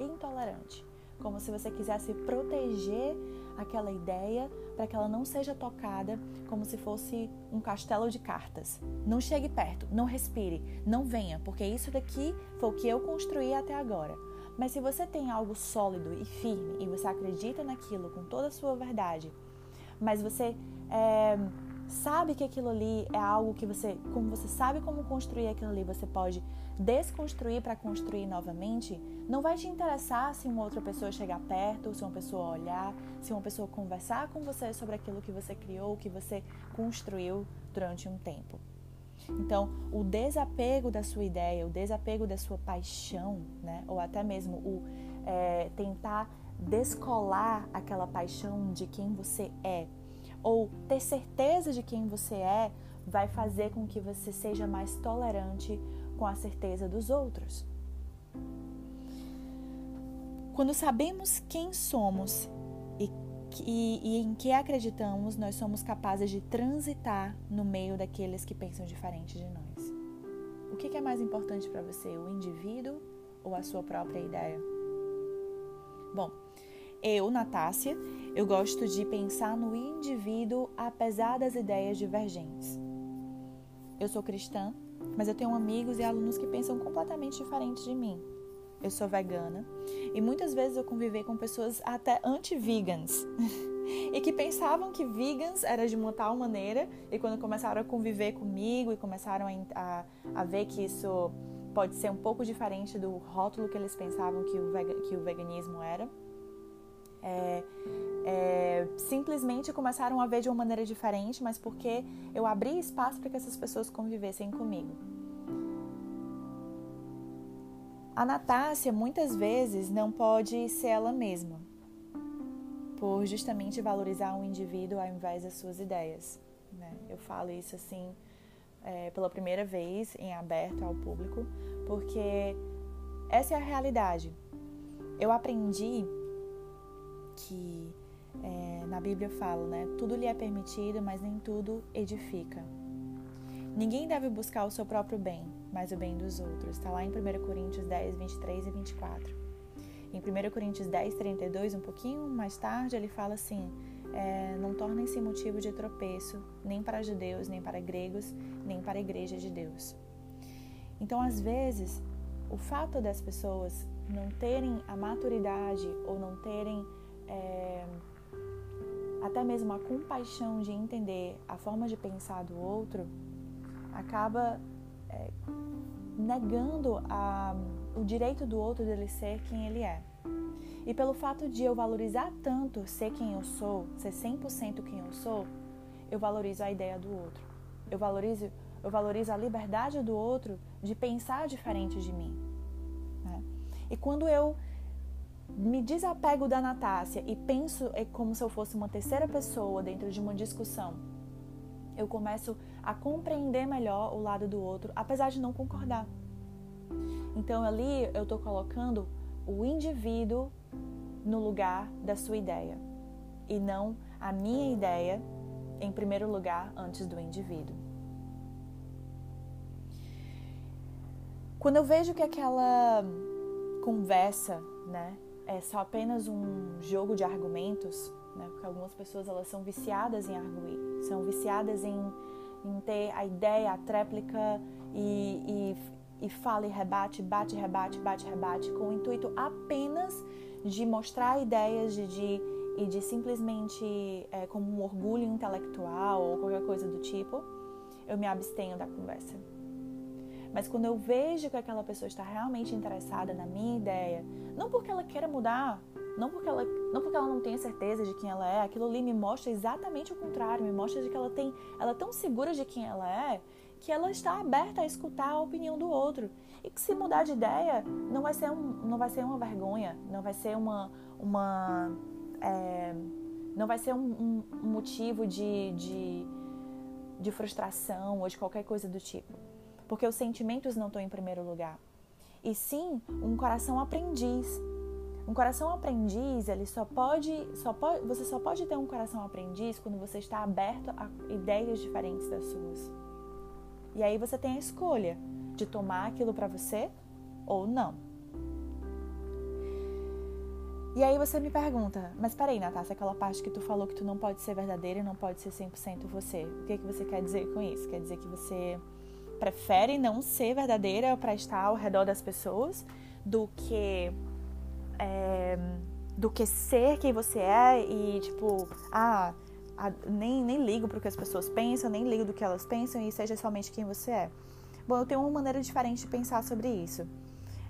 [SPEAKER 1] intolerante como se você quisesse proteger aquela ideia para que ela não seja tocada como se fosse um castelo de cartas. Não chegue perto, não respire, não venha, porque isso daqui foi o que eu construí até agora. Mas se você tem algo sólido e firme e você acredita naquilo com toda a sua verdade, mas você é, sabe que aquilo ali é algo que você, como você sabe como construir aquilo ali, você pode desconstruir para construir novamente, não vai te interessar se uma outra pessoa chegar perto, se uma pessoa olhar, se uma pessoa conversar com você sobre aquilo que você criou, que você construiu durante um tempo. Então, o desapego da sua ideia, o desapego da sua paixão, né, ou até mesmo o é, tentar descolar aquela paixão de quem você é, ou ter certeza de quem você é, vai fazer com que você seja mais tolerante com a certeza dos outros. Quando sabemos quem somos e, e, e, em que acreditamos, nós somos capazes de transitar no meio daqueles que pensam diferente de nós. O que é mais importante para você, o indivíduo ou a sua própria ideia? Bom, eu, Natácia, eu gosto de pensar no indivíduo apesar das ideias divergentes. Eu sou cristã, mas eu tenho amigos e alunos que pensam completamente diferente de mim. Eu sou vegana e muitas vezes eu convivi com pessoas até anti-vegans e que pensavam que vegans era de uma tal maneira e quando começaram a conviver comigo e começaram a, a, a ver que isso pode ser um pouco diferente do rótulo que eles pensavam que o, que o veganismo era, é, é, simplesmente começaram a ver de uma maneira diferente, mas porque eu abri espaço para que essas pessoas convivessem comigo. A Natácia muitas vezes não pode ser ela mesma, por justamente valorizar um indivíduo ao invés das suas ideias. Né? Eu falo isso assim é, pela primeira vez em aberto ao público, porque essa é a realidade. Eu aprendi que é, na Bíblia fala, né? Tudo lhe é permitido, mas nem tudo edifica. Ninguém deve buscar o seu próprio bem, mas o bem dos outros. Está lá em 1 Coríntios 10, 23 e 24. Em 1 Coríntios 10, 32, um pouquinho mais tarde, ele fala assim: é, Não tornem-se motivo de tropeço, nem para judeus, nem para gregos, nem para a igreja de Deus. Então, às vezes, o fato das pessoas não terem a maturidade ou não terem é, até mesmo a compaixão de entender a forma de pensar do outro acaba é, negando a, o direito do outro dele ser quem ele é. E pelo fato de eu valorizar tanto ser quem eu sou, ser 100% quem eu sou, eu valorizo a ideia do outro. Eu valorizo, eu valorizo a liberdade do outro de pensar diferente de mim. Né? E quando eu me desapego da Natácia e penso é como se eu fosse uma terceira pessoa dentro de uma discussão, eu começo a compreender melhor o lado do outro, apesar de não concordar. Então ali eu estou colocando o indivíduo no lugar da sua ideia e não a minha ideia em primeiro lugar antes do indivíduo. Quando eu vejo que aquela conversa, né, é só apenas um jogo de argumentos, né? Porque algumas pessoas elas são viciadas em arguir, são viciadas em, em ter a ideia, a tréplica e, e, e fala e rebate, bate, rebate, bate, rebate, com o intuito apenas de mostrar ideias de, de e de simplesmente é, como um orgulho intelectual ou qualquer coisa do tipo, eu me abstenho da conversa. Mas quando eu vejo que aquela pessoa está realmente interessada na minha ideia, não porque ela queira mudar, não porque ela não porque ela não tenha certeza de quem ela é, aquilo ali me mostra exatamente o contrário, me mostra de que ela tem, ela é tão segura de quem ela é, que ela está aberta a escutar a opinião do outro. E que se mudar de ideia não vai ser um, não vai ser uma vergonha, não vai ser uma uma é, não vai ser um, um motivo de, de, de frustração ou de qualquer coisa do tipo porque os sentimentos não estão em primeiro lugar. E sim um coração aprendiz. Um coração aprendiz, ele só pode, só pode, você só pode ter um coração aprendiz quando você está aberto a ideias diferentes das suas. E aí você tem a escolha de tomar aquilo para você ou não. E aí você me pergunta, mas peraí, Natácia, aquela parte que tu falou que tu não pode ser verdadeira e não pode ser 100% você. O que, é que você quer dizer com isso? Quer dizer que você prefere não ser verdadeira para estar ao redor das pessoas do que é, do que ser quem você é e tipo ah nem, nem ligo para o que as pessoas pensam nem ligo do que elas pensam e seja somente quem você é. Bom eu tenho uma maneira diferente de pensar sobre isso.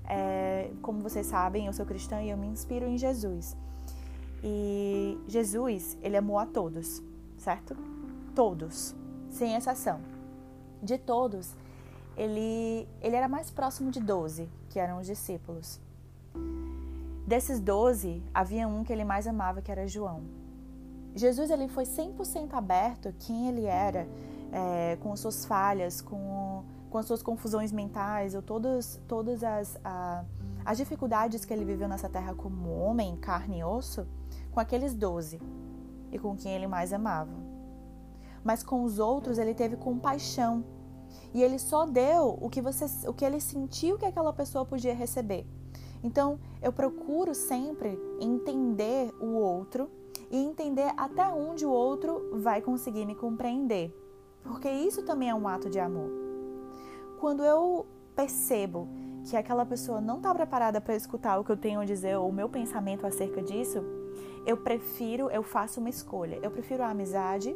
[SPEAKER 1] É, como vocês sabem eu sou cristã e eu me inspiro em Jesus. E Jesus ele amou a todos certo? Todos sem exceção. De todos ele, ele era mais próximo de doze, que eram os discípulos. Desses doze, havia um que ele mais amava, que era João. Jesus ele foi 100% aberto quem ele era, é, com as suas falhas, com, com as suas confusões mentais, ou todas, todas as, a, as dificuldades que ele viveu nessa terra como homem, carne e osso, com aqueles doze e com quem ele mais amava. Mas com os outros ele teve compaixão E ele só deu o que você, o que ele sentiu que aquela pessoa podia receber. Então, eu procuro sempre entender o outro e entender até onde o outro vai conseguir me compreender. Porque isso também é um ato de amor. Quando eu percebo que aquela pessoa não está preparada para escutar o que eu tenho a dizer ou o meu pensamento acerca disso, eu prefiro, eu faço uma escolha. Eu prefiro a amizade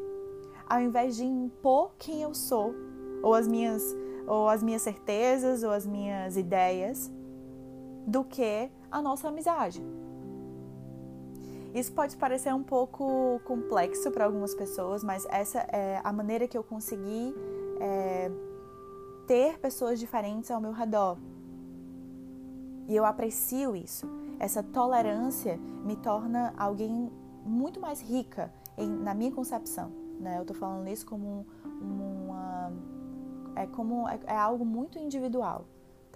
[SPEAKER 1] ao invés de impor quem eu sou ou as minhas ou as minhas certezas ou as minhas ideias do que a nossa amizade. Isso pode parecer um pouco complexo para algumas pessoas, mas essa é a maneira que eu consegui é, ter pessoas diferentes ao meu redor. E eu aprecio isso. Essa tolerância me torna alguém muito mais rica em, na minha concepção. Né? Eu estou falando isso como uma, é como é, é algo muito individual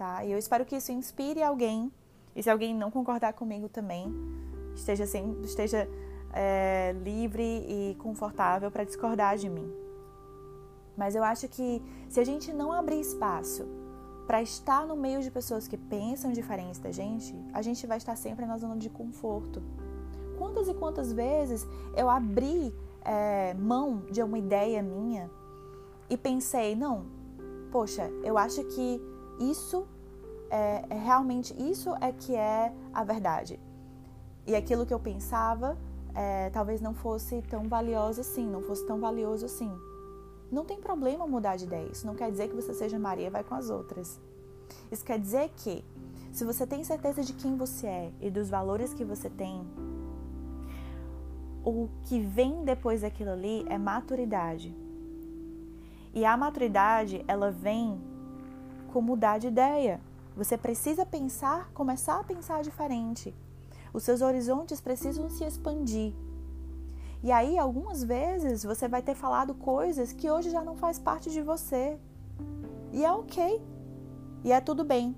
[SPEAKER 1] tá? E eu espero que isso inspire alguém. E se alguém não concordar comigo também, esteja, sem, esteja é, livre e confortável para discordar de mim. Mas eu acho que se a gente não abrir espaço para estar no meio de pessoas que pensam diferente da gente, a gente vai estar sempre na zona de conforto. Quantas e quantas vezes eu abri é, mão de uma ideia minha e pensei, não, poxa, eu acho que isso é, é realmente isso é que é a verdade. E aquilo que eu pensava é, talvez não fosse tão valioso assim, não fosse tão valioso assim. Não tem problema mudar de ideia. Isso não quer dizer que você seja Maria vai com as outras. Isso quer dizer que, se você tem certeza de quem você é e dos valores que você tem, o que vem depois daquilo ali é maturidade. E a maturidade, ela vem com mudar de ideia. Você precisa pensar, começar a pensar diferente. Os seus horizontes precisam se expandir. E aí, algumas vezes, você vai ter falado coisas que hoje já não faz parte de você. E é ok. E é tudo bem.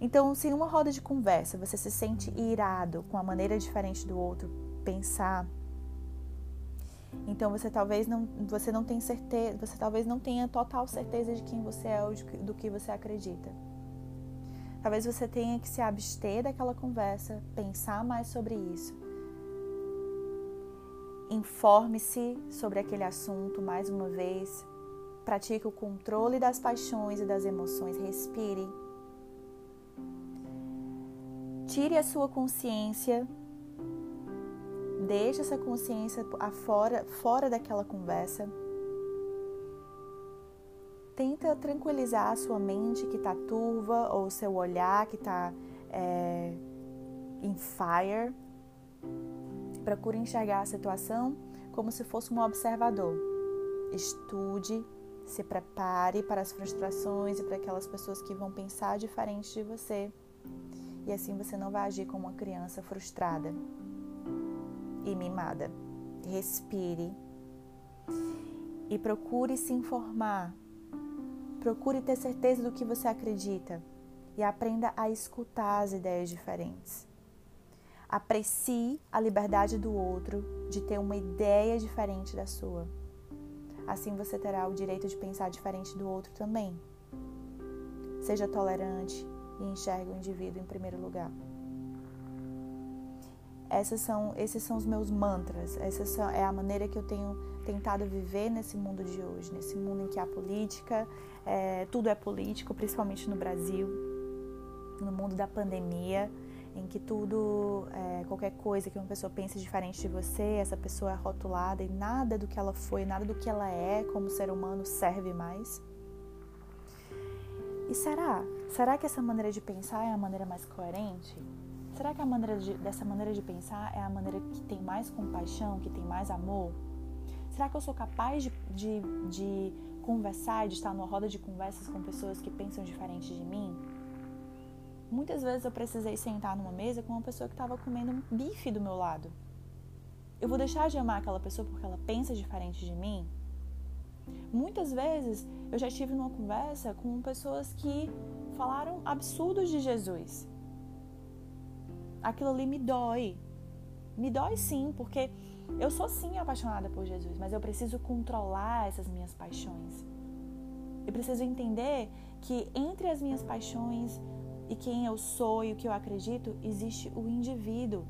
[SPEAKER 1] Então, se em uma roda de conversa você se sente irado com a maneira diferente do outro pensar, então você talvez não, você não tem certeza, você talvez não tenha total certeza de quem você é ou de, do que você acredita. Talvez você tenha que se abster daquela conversa, pensar mais sobre isso. Informe-se sobre aquele assunto mais uma vez. Pratique o controle das paixões e das emoções. Respire. Tire a sua consciência Deixa essa consciência afora, fora daquela conversa. Tenta tranquilizar a sua mente que está turva ou seu olhar que está é, em fire. Procure enxergar a situação como se fosse um observador. Estude, se prepare para as frustrações e para aquelas pessoas que vão pensar diferente de você. E assim você não vai agir como uma criança frustrada e mimada. Respire e procure se informar. Procure ter certeza do que você acredita e aprenda a escutar as ideias diferentes. Aprecie a liberdade do outro de ter uma ideia diferente da sua. Assim você terá o direito de pensar diferente do outro também. Seja tolerante e enxergue o indivíduo em primeiro lugar. Essas são, esses são os meus mantras, essa é a maneira que eu tenho tentado viver nesse mundo de hoje, nesse mundo em que há política, é, tudo é político, principalmente no Brasil, no mundo da pandemia, em que tudo, é, qualquer coisa que uma pessoa pense diferente de você, essa pessoa é rotulada e nada do que ela foi, nada do que ela é como ser humano serve mais. E será? Será que essa maneira de pensar é a maneira mais coerente? Será que a maneira de, dessa maneira de pensar é a maneira que tem mais compaixão, que tem mais amor? Será que eu sou capaz de, de, de conversar e de estar numa roda de conversas com pessoas que pensam diferente de mim? Muitas vezes eu precisei sentar numa mesa com uma pessoa que estava comendo um bife do meu lado. Eu vou deixar de amar aquela pessoa porque ela pensa diferente de mim? Muitas vezes eu já estive numa conversa com pessoas que falaram absurdos de Jesus aquilo ali me dói. Me dói sim, porque eu sou sim apaixonada por Jesus, mas eu preciso controlar essas minhas paixões. Eu preciso entender que entre as minhas paixões e quem eu sou e o que eu acredito, existe o indivíduo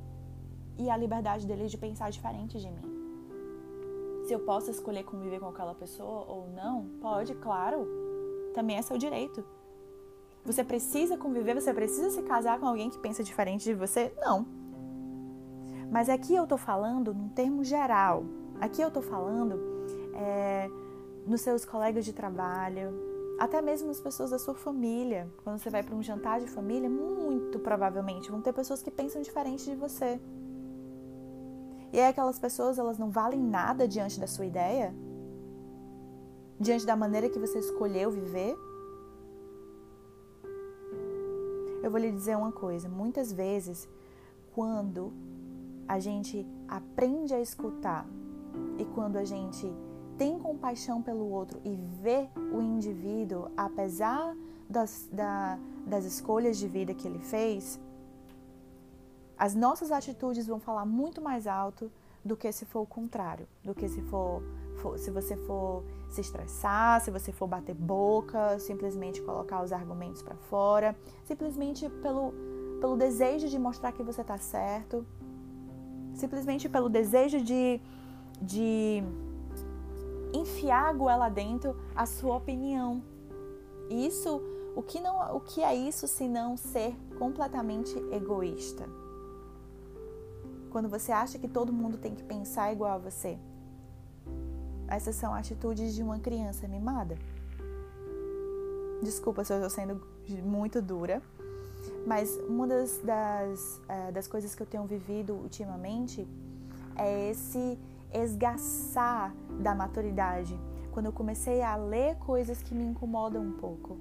[SPEAKER 1] e a liberdade dele de pensar diferente de mim. Se eu posso escolher conviver com aquela pessoa ou não, pode, claro. Também é seu direito. Você precisa conviver, você precisa se casar com alguém que pensa diferente de você? Não. Mas aqui eu tô falando num termo geral. Aqui eu tô falando é, nos seus colegas de trabalho, até mesmo nas pessoas da sua família. Quando você vai para um jantar de família, muito provavelmente vão ter pessoas que pensam diferente de você. E aí aquelas pessoas, elas não valem nada diante da sua ideia? Diante da maneira que você escolheu viver? Eu vou lhe dizer uma coisa, muitas vezes, quando a gente aprende a escutar e quando a gente tem compaixão pelo outro e vê o indivíduo, apesar das, da, das escolhas de vida que ele fez, as nossas atitudes vão falar muito mais alto do que se for o contrário, do que se for, for, se você for se estressar, se você for bater boca, simplesmente colocar os argumentos para fora, simplesmente pelo, pelo desejo de mostrar que você está certo, simplesmente pelo desejo de, de enfiar a goela dentro a sua opinião. Isso, o que não, o que é isso se não ser completamente egoísta? Quando você acha que todo mundo tem que pensar igual a você. Essas são atitudes de uma criança mimada. Desculpa se eu estou sendo muito dura, mas uma das, das, uh, das coisas que eu tenho vivido ultimamente é esse esgaçar da maturidade. Quando eu comecei a ler coisas que me incomodam um pouco,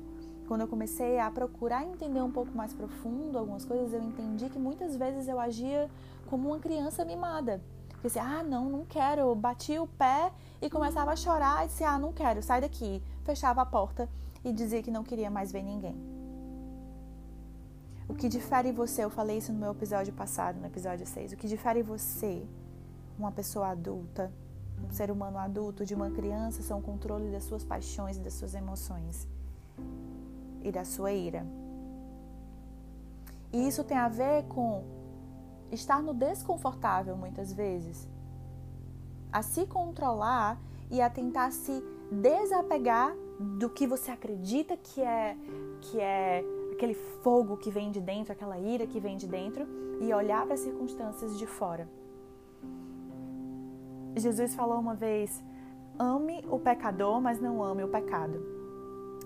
[SPEAKER 1] quando eu comecei a procurar entender um pouco mais profundo algumas coisas, eu entendi que muitas vezes eu agia como uma criança mimada. Disse, ah, não, não quero. Eu batia o pé e começava a chorar e disse, ah, não quero, sai daqui. Fechava a porta e dizia que não queria mais ver ninguém. O que difere você, eu falei isso no meu episódio passado, no episódio 6, o que difere você uma pessoa adulta, um ser humano adulto, de uma criança, são o controle das suas paixões e das suas emoções e da sua ira. E isso tem a ver com estar no desconfortável muitas vezes, a se controlar e a tentar se desapegar do que você acredita que é que é aquele fogo que vem de dentro, aquela ira que vem de dentro e olhar para as circunstâncias de fora. Jesus falou uma vez: ame o pecador, mas não ame o pecado.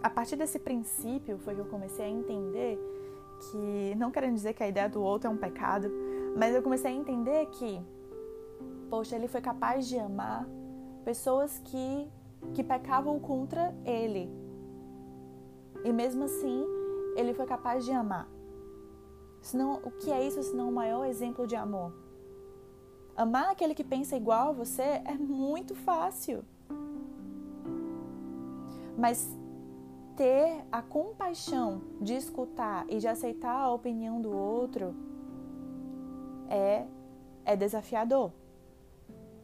[SPEAKER 1] A partir desse princípio foi que eu comecei a entender que, não querendo dizer que a ideia do outro é um pecado, mas eu comecei a entender que, poxa, ele foi capaz de amar pessoas que, que pecavam contra ele. E mesmo assim, ele foi capaz de amar. Senão, o que é isso senão o maior exemplo de amor? Amar aquele que pensa igual a você é muito fácil. Mas ter a compaixão de escutar e de aceitar a opinião do outro é, é desafiador.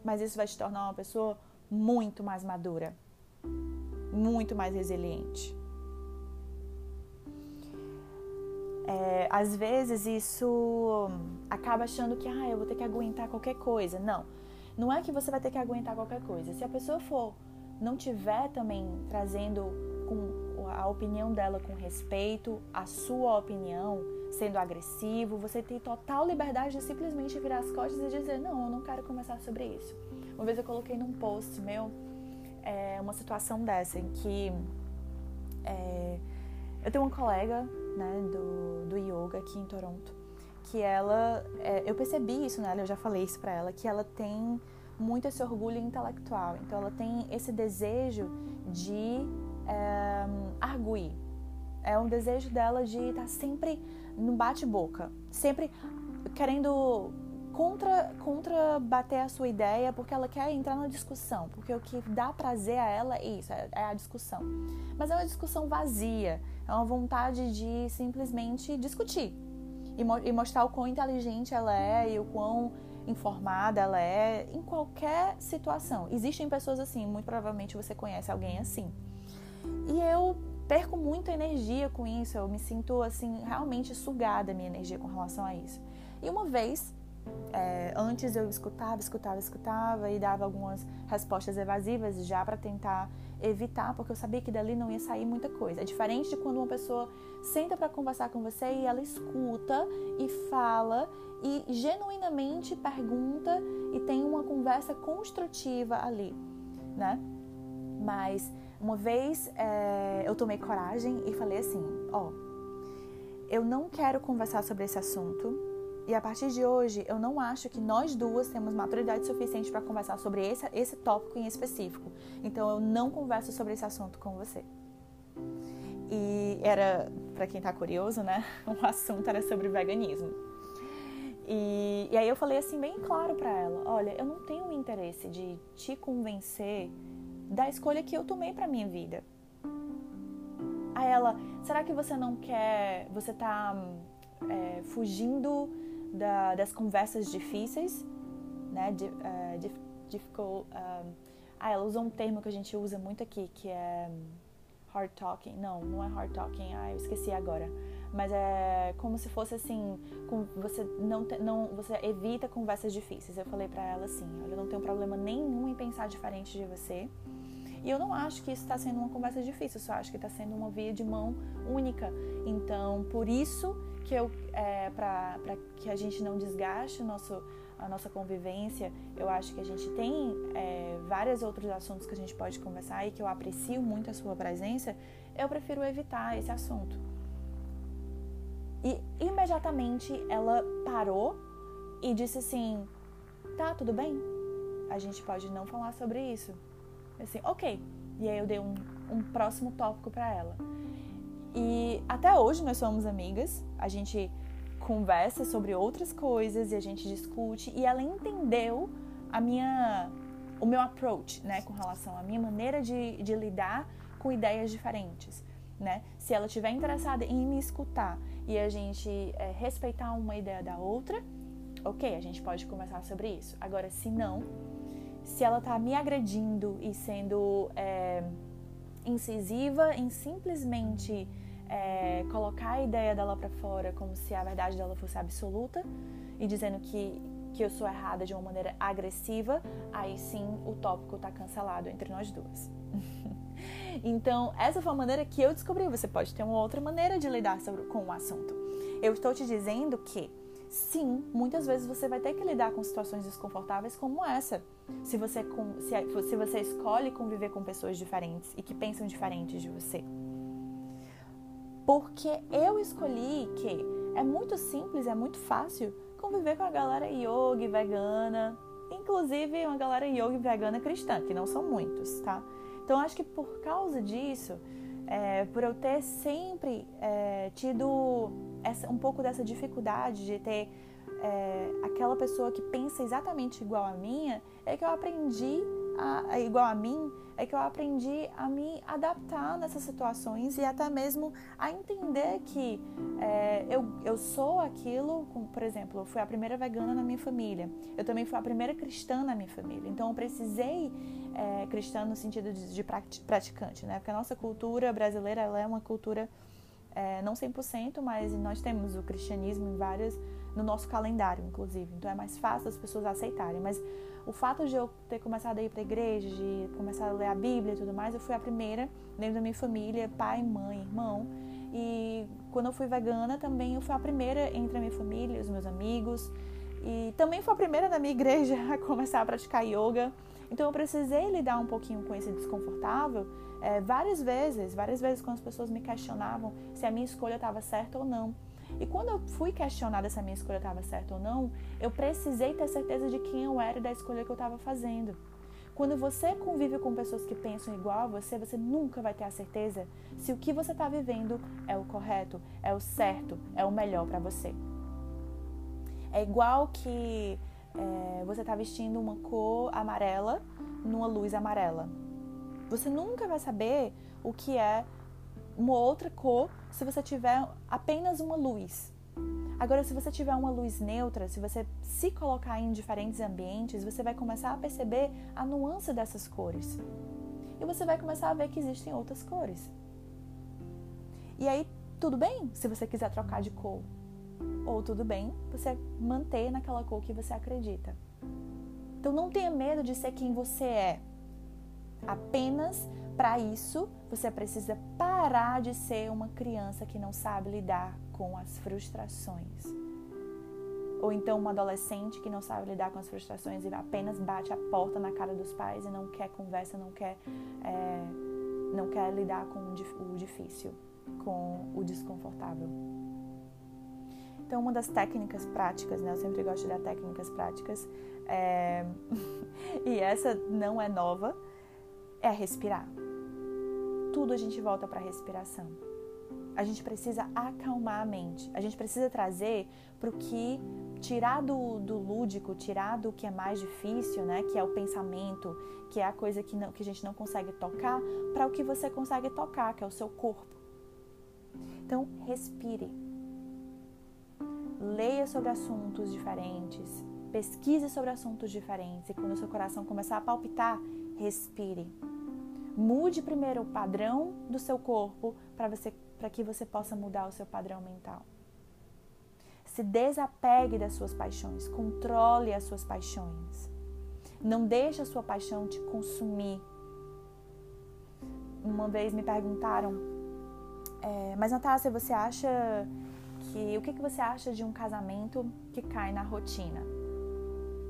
[SPEAKER 1] Mas isso vai te tornar uma pessoa muito mais madura, muito mais resiliente. É, às vezes isso acaba achando que ah, eu vou ter que aguentar qualquer coisa. Não, não é que você vai ter que aguentar qualquer coisa. Se a pessoa for não tiver também trazendo com a opinião dela com respeito, a sua opinião, sendo agressivo, você tem total liberdade de simplesmente virar as costas e dizer não, eu não quero conversar sobre isso. Uma vez eu coloquei num post meu é, uma situação dessa em que é, eu tenho uma colega né, do, do yoga aqui em Toronto, que ela, é, eu percebi isso nela, eu já falei isso para ela, que ela tem muito esse orgulho intelectual, então ela tem esse desejo de é, arguir, é um desejo dela de estar sempre no bate-boca, sempre querendo contra, contra bater a sua ideia, porque ela quer entrar na discussão, porque o que dá prazer a ela é isso, é, é a discussão. Mas é uma discussão vazia, é uma vontade de simplesmente discutir e, mo e mostrar o quão inteligente ela é e o quão informada ela é em qualquer situação. Existem pessoas assim, muito provavelmente você conhece alguém assim. E eu perco muita energia com isso, eu me sinto assim realmente sugada a minha energia com relação a isso. E uma vez, é, antes eu escutava, escutava, escutava e dava algumas respostas evasivas já para tentar evitar, porque eu sabia que dali não ia sair muita coisa. É diferente de quando uma pessoa senta para conversar com você e ela escuta e fala e genuinamente pergunta e tem uma conversa construtiva ali, né? Mas uma vez é, eu tomei coragem e falei assim: ó, eu não quero conversar sobre esse assunto e a partir de hoje, eu não acho que nós duas temos maturidade suficiente para conversar sobre esse, esse tópico em específico. Então, eu não converso sobre esse assunto com você. E era, para quem está curioso, né? O assunto era sobre veganismo. E, e aí eu falei assim, bem claro para ela: olha, eu não tenho interesse de te convencer da escolha que eu tomei para minha vida. Aí ela, será que você não quer, você tá é, fugindo da, das conversas difíceis, né? De, uh, dif, difficult, um, ah, ela usa um termo que a gente usa muito aqui, que é hard talking. Não, não é hard talking. Ah, eu esqueci agora. Mas é como se fosse assim, você não, te, não você evita conversas difíceis. Eu falei para ela assim, olha, eu não tenho problema nenhum em pensar diferente de você. E eu não acho que isso está sendo uma conversa difícil, só acho que está sendo uma via de mão única. Então, por isso que eu, é, para que a gente não desgaste o nosso, a nossa convivência, eu acho que a gente tem é, vários outros assuntos que a gente pode conversar e que eu aprecio muito a sua presença, eu prefiro evitar esse assunto. E imediatamente ela parou e disse assim: tá, tudo bem, a gente pode não falar sobre isso. Assim, ok. E aí eu dei um, um próximo tópico para ela. E até hoje nós somos amigas, a gente conversa sobre outras coisas e a gente discute e ela entendeu a minha o meu approach, né, com relação à minha maneira de, de lidar com ideias diferentes, né? Se ela estiver interessada em me escutar e a gente é, respeitar uma ideia da outra, ok, a gente pode conversar sobre isso. Agora, se não, se ela está me agredindo e sendo é, incisiva em simplesmente é, colocar a ideia dela para fora como se a verdade dela fosse absoluta e dizendo que, que eu sou errada de uma maneira agressiva, aí sim o tópico está cancelado entre nós duas. então, essa foi a maneira que eu descobri. Você pode ter uma outra maneira de lidar sobre, com o assunto. Eu estou te dizendo que, sim, muitas vezes você vai ter que lidar com situações desconfortáveis como essa. Se você, se, se você escolhe conviver com pessoas diferentes e que pensam diferentes de você porque eu escolhi que é muito simples, é muito fácil conviver com a galera yogi vegana, inclusive uma galera yogi vegana cristã, que não são muitos, tá? Então acho que por causa disso, é, por eu ter sempre é, tido essa, um pouco dessa dificuldade de ter é, aquela pessoa que pensa exatamente igual a minha, é que eu aprendi a, igual a mim, é que eu aprendi a me adaptar nessas situações e até mesmo a entender que é, eu, eu sou aquilo, como, por exemplo, eu fui a primeira vegana na minha família, eu também fui a primeira cristã na minha família, então eu precisei é, cristã no sentido de, de praticante, né? Porque a nossa cultura brasileira ela é uma cultura é, não 100%, mas nós temos o cristianismo em várias no nosso calendário, inclusive. Então é mais fácil as pessoas aceitarem. Mas o fato de eu ter começado a ir para a igreja, de começar a ler a Bíblia e tudo mais, eu fui a primeira dentro da minha família, pai, mãe, irmão. E quando eu fui vegana também eu fui a primeira entre a minha família, os meus amigos. E também fui a primeira da minha igreja a começar a praticar yoga. Então eu precisei lidar um pouquinho com esse desconfortável é, várias vezes, várias vezes quando as pessoas me questionavam se a minha escolha estava certa ou não. E quando eu fui questionada se a minha escolha estava certa ou não, eu precisei ter certeza de quem eu era e da escolha que eu estava fazendo. Quando você convive com pessoas que pensam igual a você, você nunca vai ter a certeza se o que você está vivendo é o correto, é o certo, é o melhor para você. É igual que é, você está vestindo uma cor amarela numa luz amarela. Você nunca vai saber o que é uma outra cor se você tiver apenas uma luz. Agora, se você tiver uma luz neutra, se você se colocar em diferentes ambientes, você vai começar a perceber a nuance dessas cores. e você vai começar a ver que existem outras cores. E aí, tudo bem se você quiser trocar de cor. Ou tudo bem você manter naquela cor que você acredita. Então não tenha medo de ser quem você é. Apenas para isso você precisa parar de ser uma criança que não sabe lidar com as frustrações. Ou então uma adolescente que não sabe lidar com as frustrações e apenas bate a porta na cara dos pais e não quer conversa, não quer, é, não quer lidar com o difícil, com o desconfortável. Então, uma das técnicas práticas, né? Eu sempre gosto de dar técnicas práticas, é... e essa não é nova, é respirar. Tudo a gente volta para a respiração. A gente precisa acalmar a mente. A gente precisa trazer para o que tirar do, do lúdico, tirar do que é mais difícil, né? Que é o pensamento, que é a coisa que, não, que a gente não consegue tocar, para o que você consegue tocar, que é o seu corpo. Então, respire. Leia sobre assuntos diferentes. Pesquise sobre assuntos diferentes. E quando o seu coração começar a palpitar, respire. Mude primeiro o padrão do seu corpo para você para que você possa mudar o seu padrão mental. Se desapegue das suas paixões, controle as suas paixões. Não deixe a sua paixão te consumir. Uma vez me perguntaram, é, mas Natácia, você acha que o que, que você acha de um casamento que cai na rotina?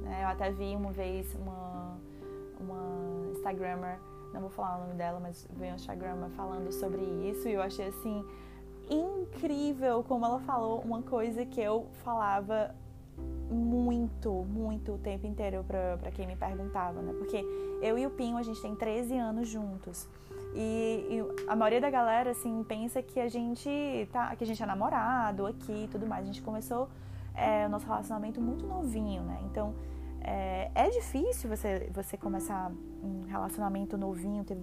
[SPEAKER 1] É, eu até vi uma vez uma, uma Instagrammer não vou falar o nome dela, mas veio um Instagram falando sobre isso e eu achei assim incrível como ela falou uma coisa que eu falava muito, muito o tempo inteiro para quem me perguntava, né? Porque eu e o Pinho, a gente tem 13 anos juntos. E, e, a maioria da galera, assim, pensa que a gente tá, que a gente é namorado aqui e tudo mais. A gente começou é, o nosso relacionamento muito novinho, né? Então, é, é difícil você, você começar um relacionamento novinho ter,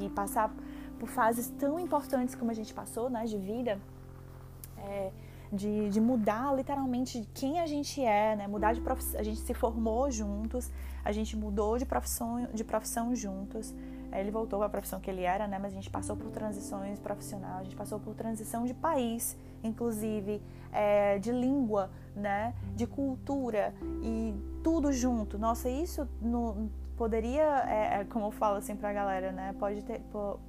[SPEAKER 1] e passar por fases tão importantes como a gente passou, né, de vida, é, de, de, mudar literalmente quem a gente é, né, mudar de profissão, a gente se formou juntos, a gente mudou de profissão, de profissão juntos, ele voltou a profissão que ele era, né, mas a gente passou por transições profissionais, a gente passou por transição de país, inclusive, é, de língua, né, de cultura e tudo junto. Nossa, isso no, poderia, é, é, como eu falo assim pra galera, né? Pode ter,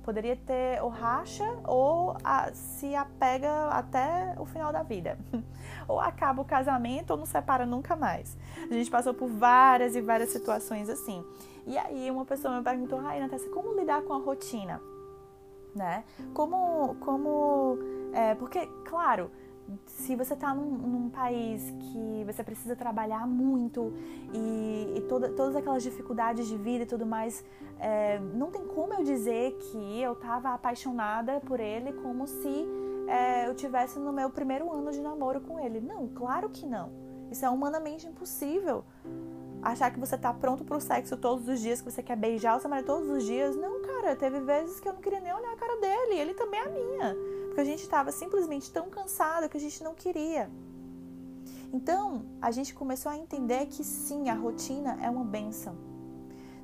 [SPEAKER 1] poderia ter ou racha ou a, se apega até o final da vida. ou acaba o casamento ou não separa nunca mais. A gente passou por várias e várias situações assim. E aí uma pessoa me perguntou, ai, Natácia, como lidar com a rotina? Né? Como, como, é, porque, claro, se você está num, num, país que você precisa trabalhar muito e, e toda, todas aquelas dificuldades de vida e tudo mais, é, não tem como eu dizer que eu estava apaixonada por ele como se é, eu tivesse no meu primeiro ano de namoro com ele. Não, claro que não. Isso é humanamente impossível. Achar que você está pronto para o sexo todos os dias, que você quer beijar o seu marido todos os dias. Não, cara, teve vezes que eu não queria nem olhar a cara dele, ele também é a minha porque a gente estava simplesmente tão cansado que a gente não queria. Então, a gente começou a entender que sim, a rotina é uma benção.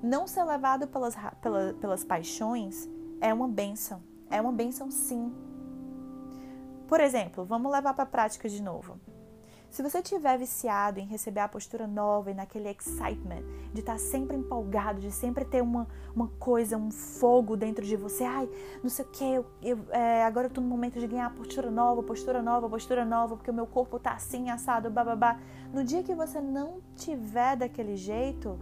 [SPEAKER 1] Não ser levado pelas, pelas, pelas paixões é uma benção. É uma benção sim. Por exemplo, vamos levar para a prática de novo. Se você estiver viciado em receber a postura nova e naquele excitement, de estar tá sempre empolgado, de sempre ter uma, uma coisa, um fogo dentro de você, ai, não sei o que, eu, eu é, agora eu tô no momento de ganhar postura nova, postura nova, postura nova, porque o meu corpo tá assim, assado, bababá. No dia que você não tiver daquele jeito,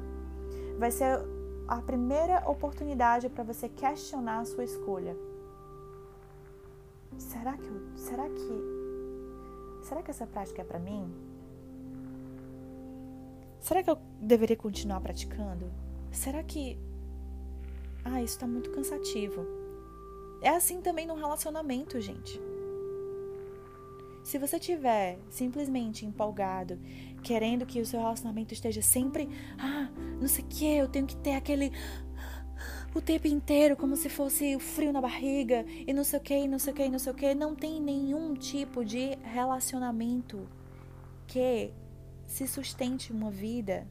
[SPEAKER 1] vai ser a primeira oportunidade para você questionar a sua escolha. Será que eu, será que será que essa prática é para mim? Será que eu deveria continuar praticando? Será que. Ah, isso tá muito cansativo. É assim também no relacionamento, gente. Se você tiver simplesmente empolgado, querendo que o seu relacionamento esteja sempre, ah, não sei o que, eu tenho que ter aquele o tempo inteiro, como se fosse o frio na barriga e não sei o que, não sei o que, não sei o que. Não tem nenhum tipo de relacionamento que se sustente uma vida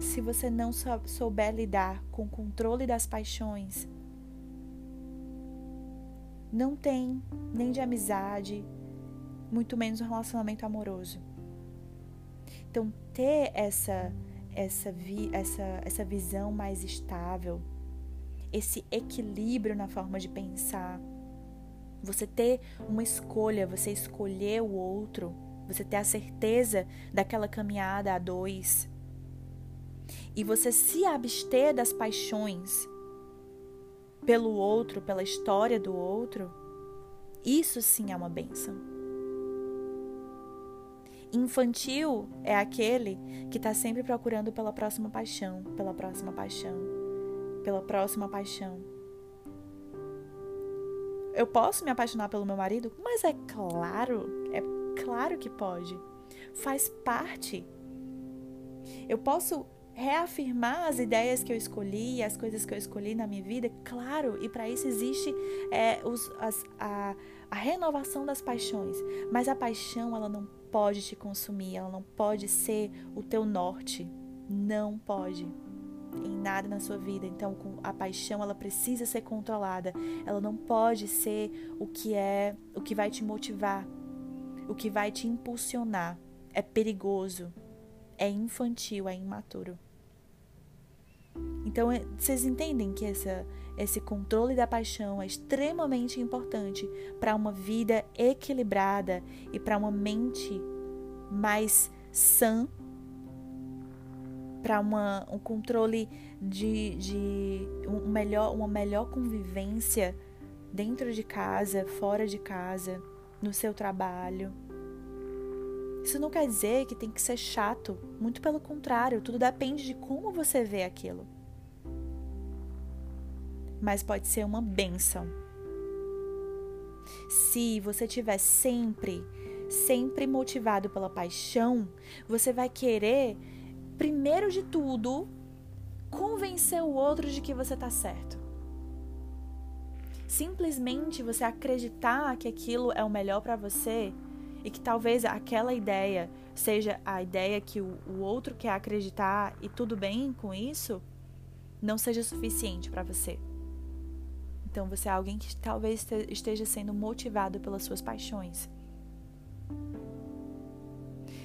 [SPEAKER 1] se você não souber lidar com o controle das paixões, não tem nem de amizade, muito menos um relacionamento amoroso. Então, ter essa essa, vi, essa, essa visão mais estável, esse equilíbrio na forma de pensar, você ter uma escolha, você escolher o outro, você ter a certeza daquela caminhada a dois, e você se abster das paixões pelo outro, pela história do outro, isso sim é uma benção. Infantil é aquele que está sempre procurando pela próxima paixão, pela próxima paixão, pela próxima paixão. Eu posso me apaixonar pelo meu marido? Mas é claro, é claro que pode. Faz parte. Eu posso reafirmar as ideias que eu escolhi, as coisas que eu escolhi na minha vida? Claro, e para isso existe é, os, as, a, a renovação das paixões. Mas a paixão, ela não pode te consumir, ela não pode ser o teu norte. Não pode. Em nada na sua vida. Então, a paixão, ela precisa ser controlada. Ela não pode ser o que é, o que vai te motivar, o que vai te impulsionar. É perigoso, é infantil, é imaturo. Então, é, vocês entendem que essa, esse controle da paixão é extremamente importante para uma vida equilibrada e para uma mente mais sã, para um controle de, de um melhor, uma melhor convivência dentro de casa, fora de casa, no seu trabalho. Isso não quer dizer que tem que ser chato, muito pelo contrário, tudo depende de como você vê aquilo mas pode ser uma bênção. Se você tiver sempre, sempre motivado pela paixão, você vai querer, primeiro de tudo, convencer o outro de que você está certo. Simplesmente você acreditar que aquilo é o melhor para você e que talvez aquela ideia seja a ideia que o, o outro quer acreditar e tudo bem com isso, não seja suficiente para você. Então você é alguém que talvez esteja sendo motivado pelas suas paixões.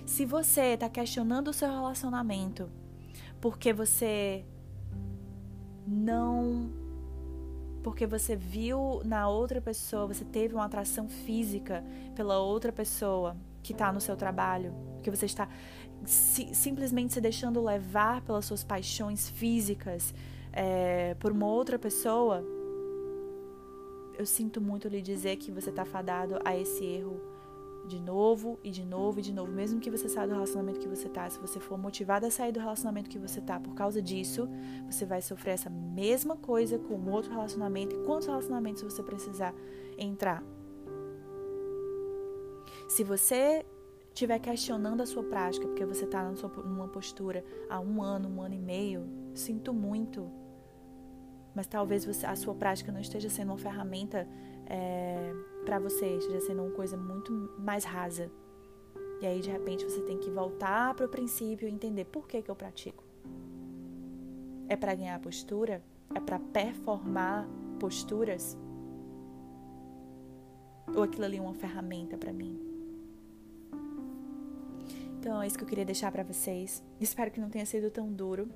[SPEAKER 1] Se você está questionando o seu relacionamento porque você não. Porque você viu na outra pessoa, você teve uma atração física pela outra pessoa que está no seu trabalho, que você está si, simplesmente se deixando levar pelas suas paixões físicas é, por uma outra pessoa, eu sinto muito lhe dizer que você está fadado a esse erro de novo e de novo e de novo. Mesmo que você saia do relacionamento que você está, se você for motivado a sair do relacionamento que você está por causa disso, você vai sofrer essa mesma coisa com outro relacionamento e quantos relacionamentos você precisar entrar. Se você estiver questionando a sua prática, porque você está numa postura há um ano, um ano e meio, sinto muito mas talvez você, a sua prática não esteja sendo uma ferramenta é, para você, esteja sendo uma coisa muito mais rasa. E aí, de repente, você tem que voltar para o princípio e entender por que, que eu pratico. É para ganhar postura? É para performar posturas? Ou aquilo ali é uma ferramenta para mim? Então, é isso que eu queria deixar para vocês. Espero que não tenha sido tão duro,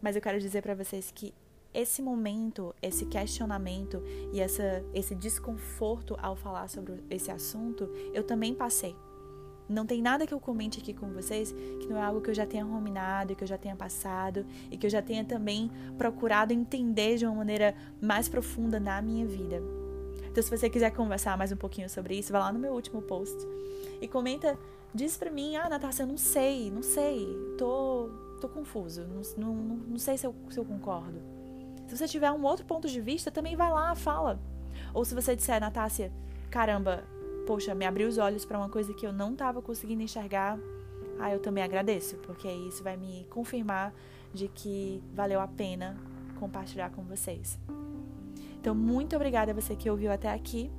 [SPEAKER 1] mas eu quero dizer para vocês que esse momento, esse questionamento e essa, esse desconforto ao falar sobre esse assunto, eu também passei. Não tem nada que eu comente aqui com vocês que não é algo que eu já tenha ruminado, que eu já tenha passado e que eu já tenha também procurado entender de uma maneira mais profunda na minha vida. Então, se você quiser conversar mais um pouquinho sobre isso, vai lá no meu último post e comenta, diz pra mim, ah, Natasha, eu não sei, não sei, tô, tô confuso, não, não, não sei se eu, se eu concordo. Se você tiver um outro ponto de vista, também vai lá, fala. Ou se você disser, Natácia, caramba, poxa, me abriu os olhos para uma coisa que eu não estava conseguindo enxergar, ah, eu também agradeço, porque isso vai me confirmar de que valeu a pena compartilhar com vocês. Então, muito obrigada a você que ouviu até aqui.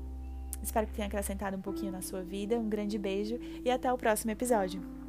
[SPEAKER 1] Espero que tenha acrescentado um pouquinho na sua vida. Um grande beijo e até o próximo episódio.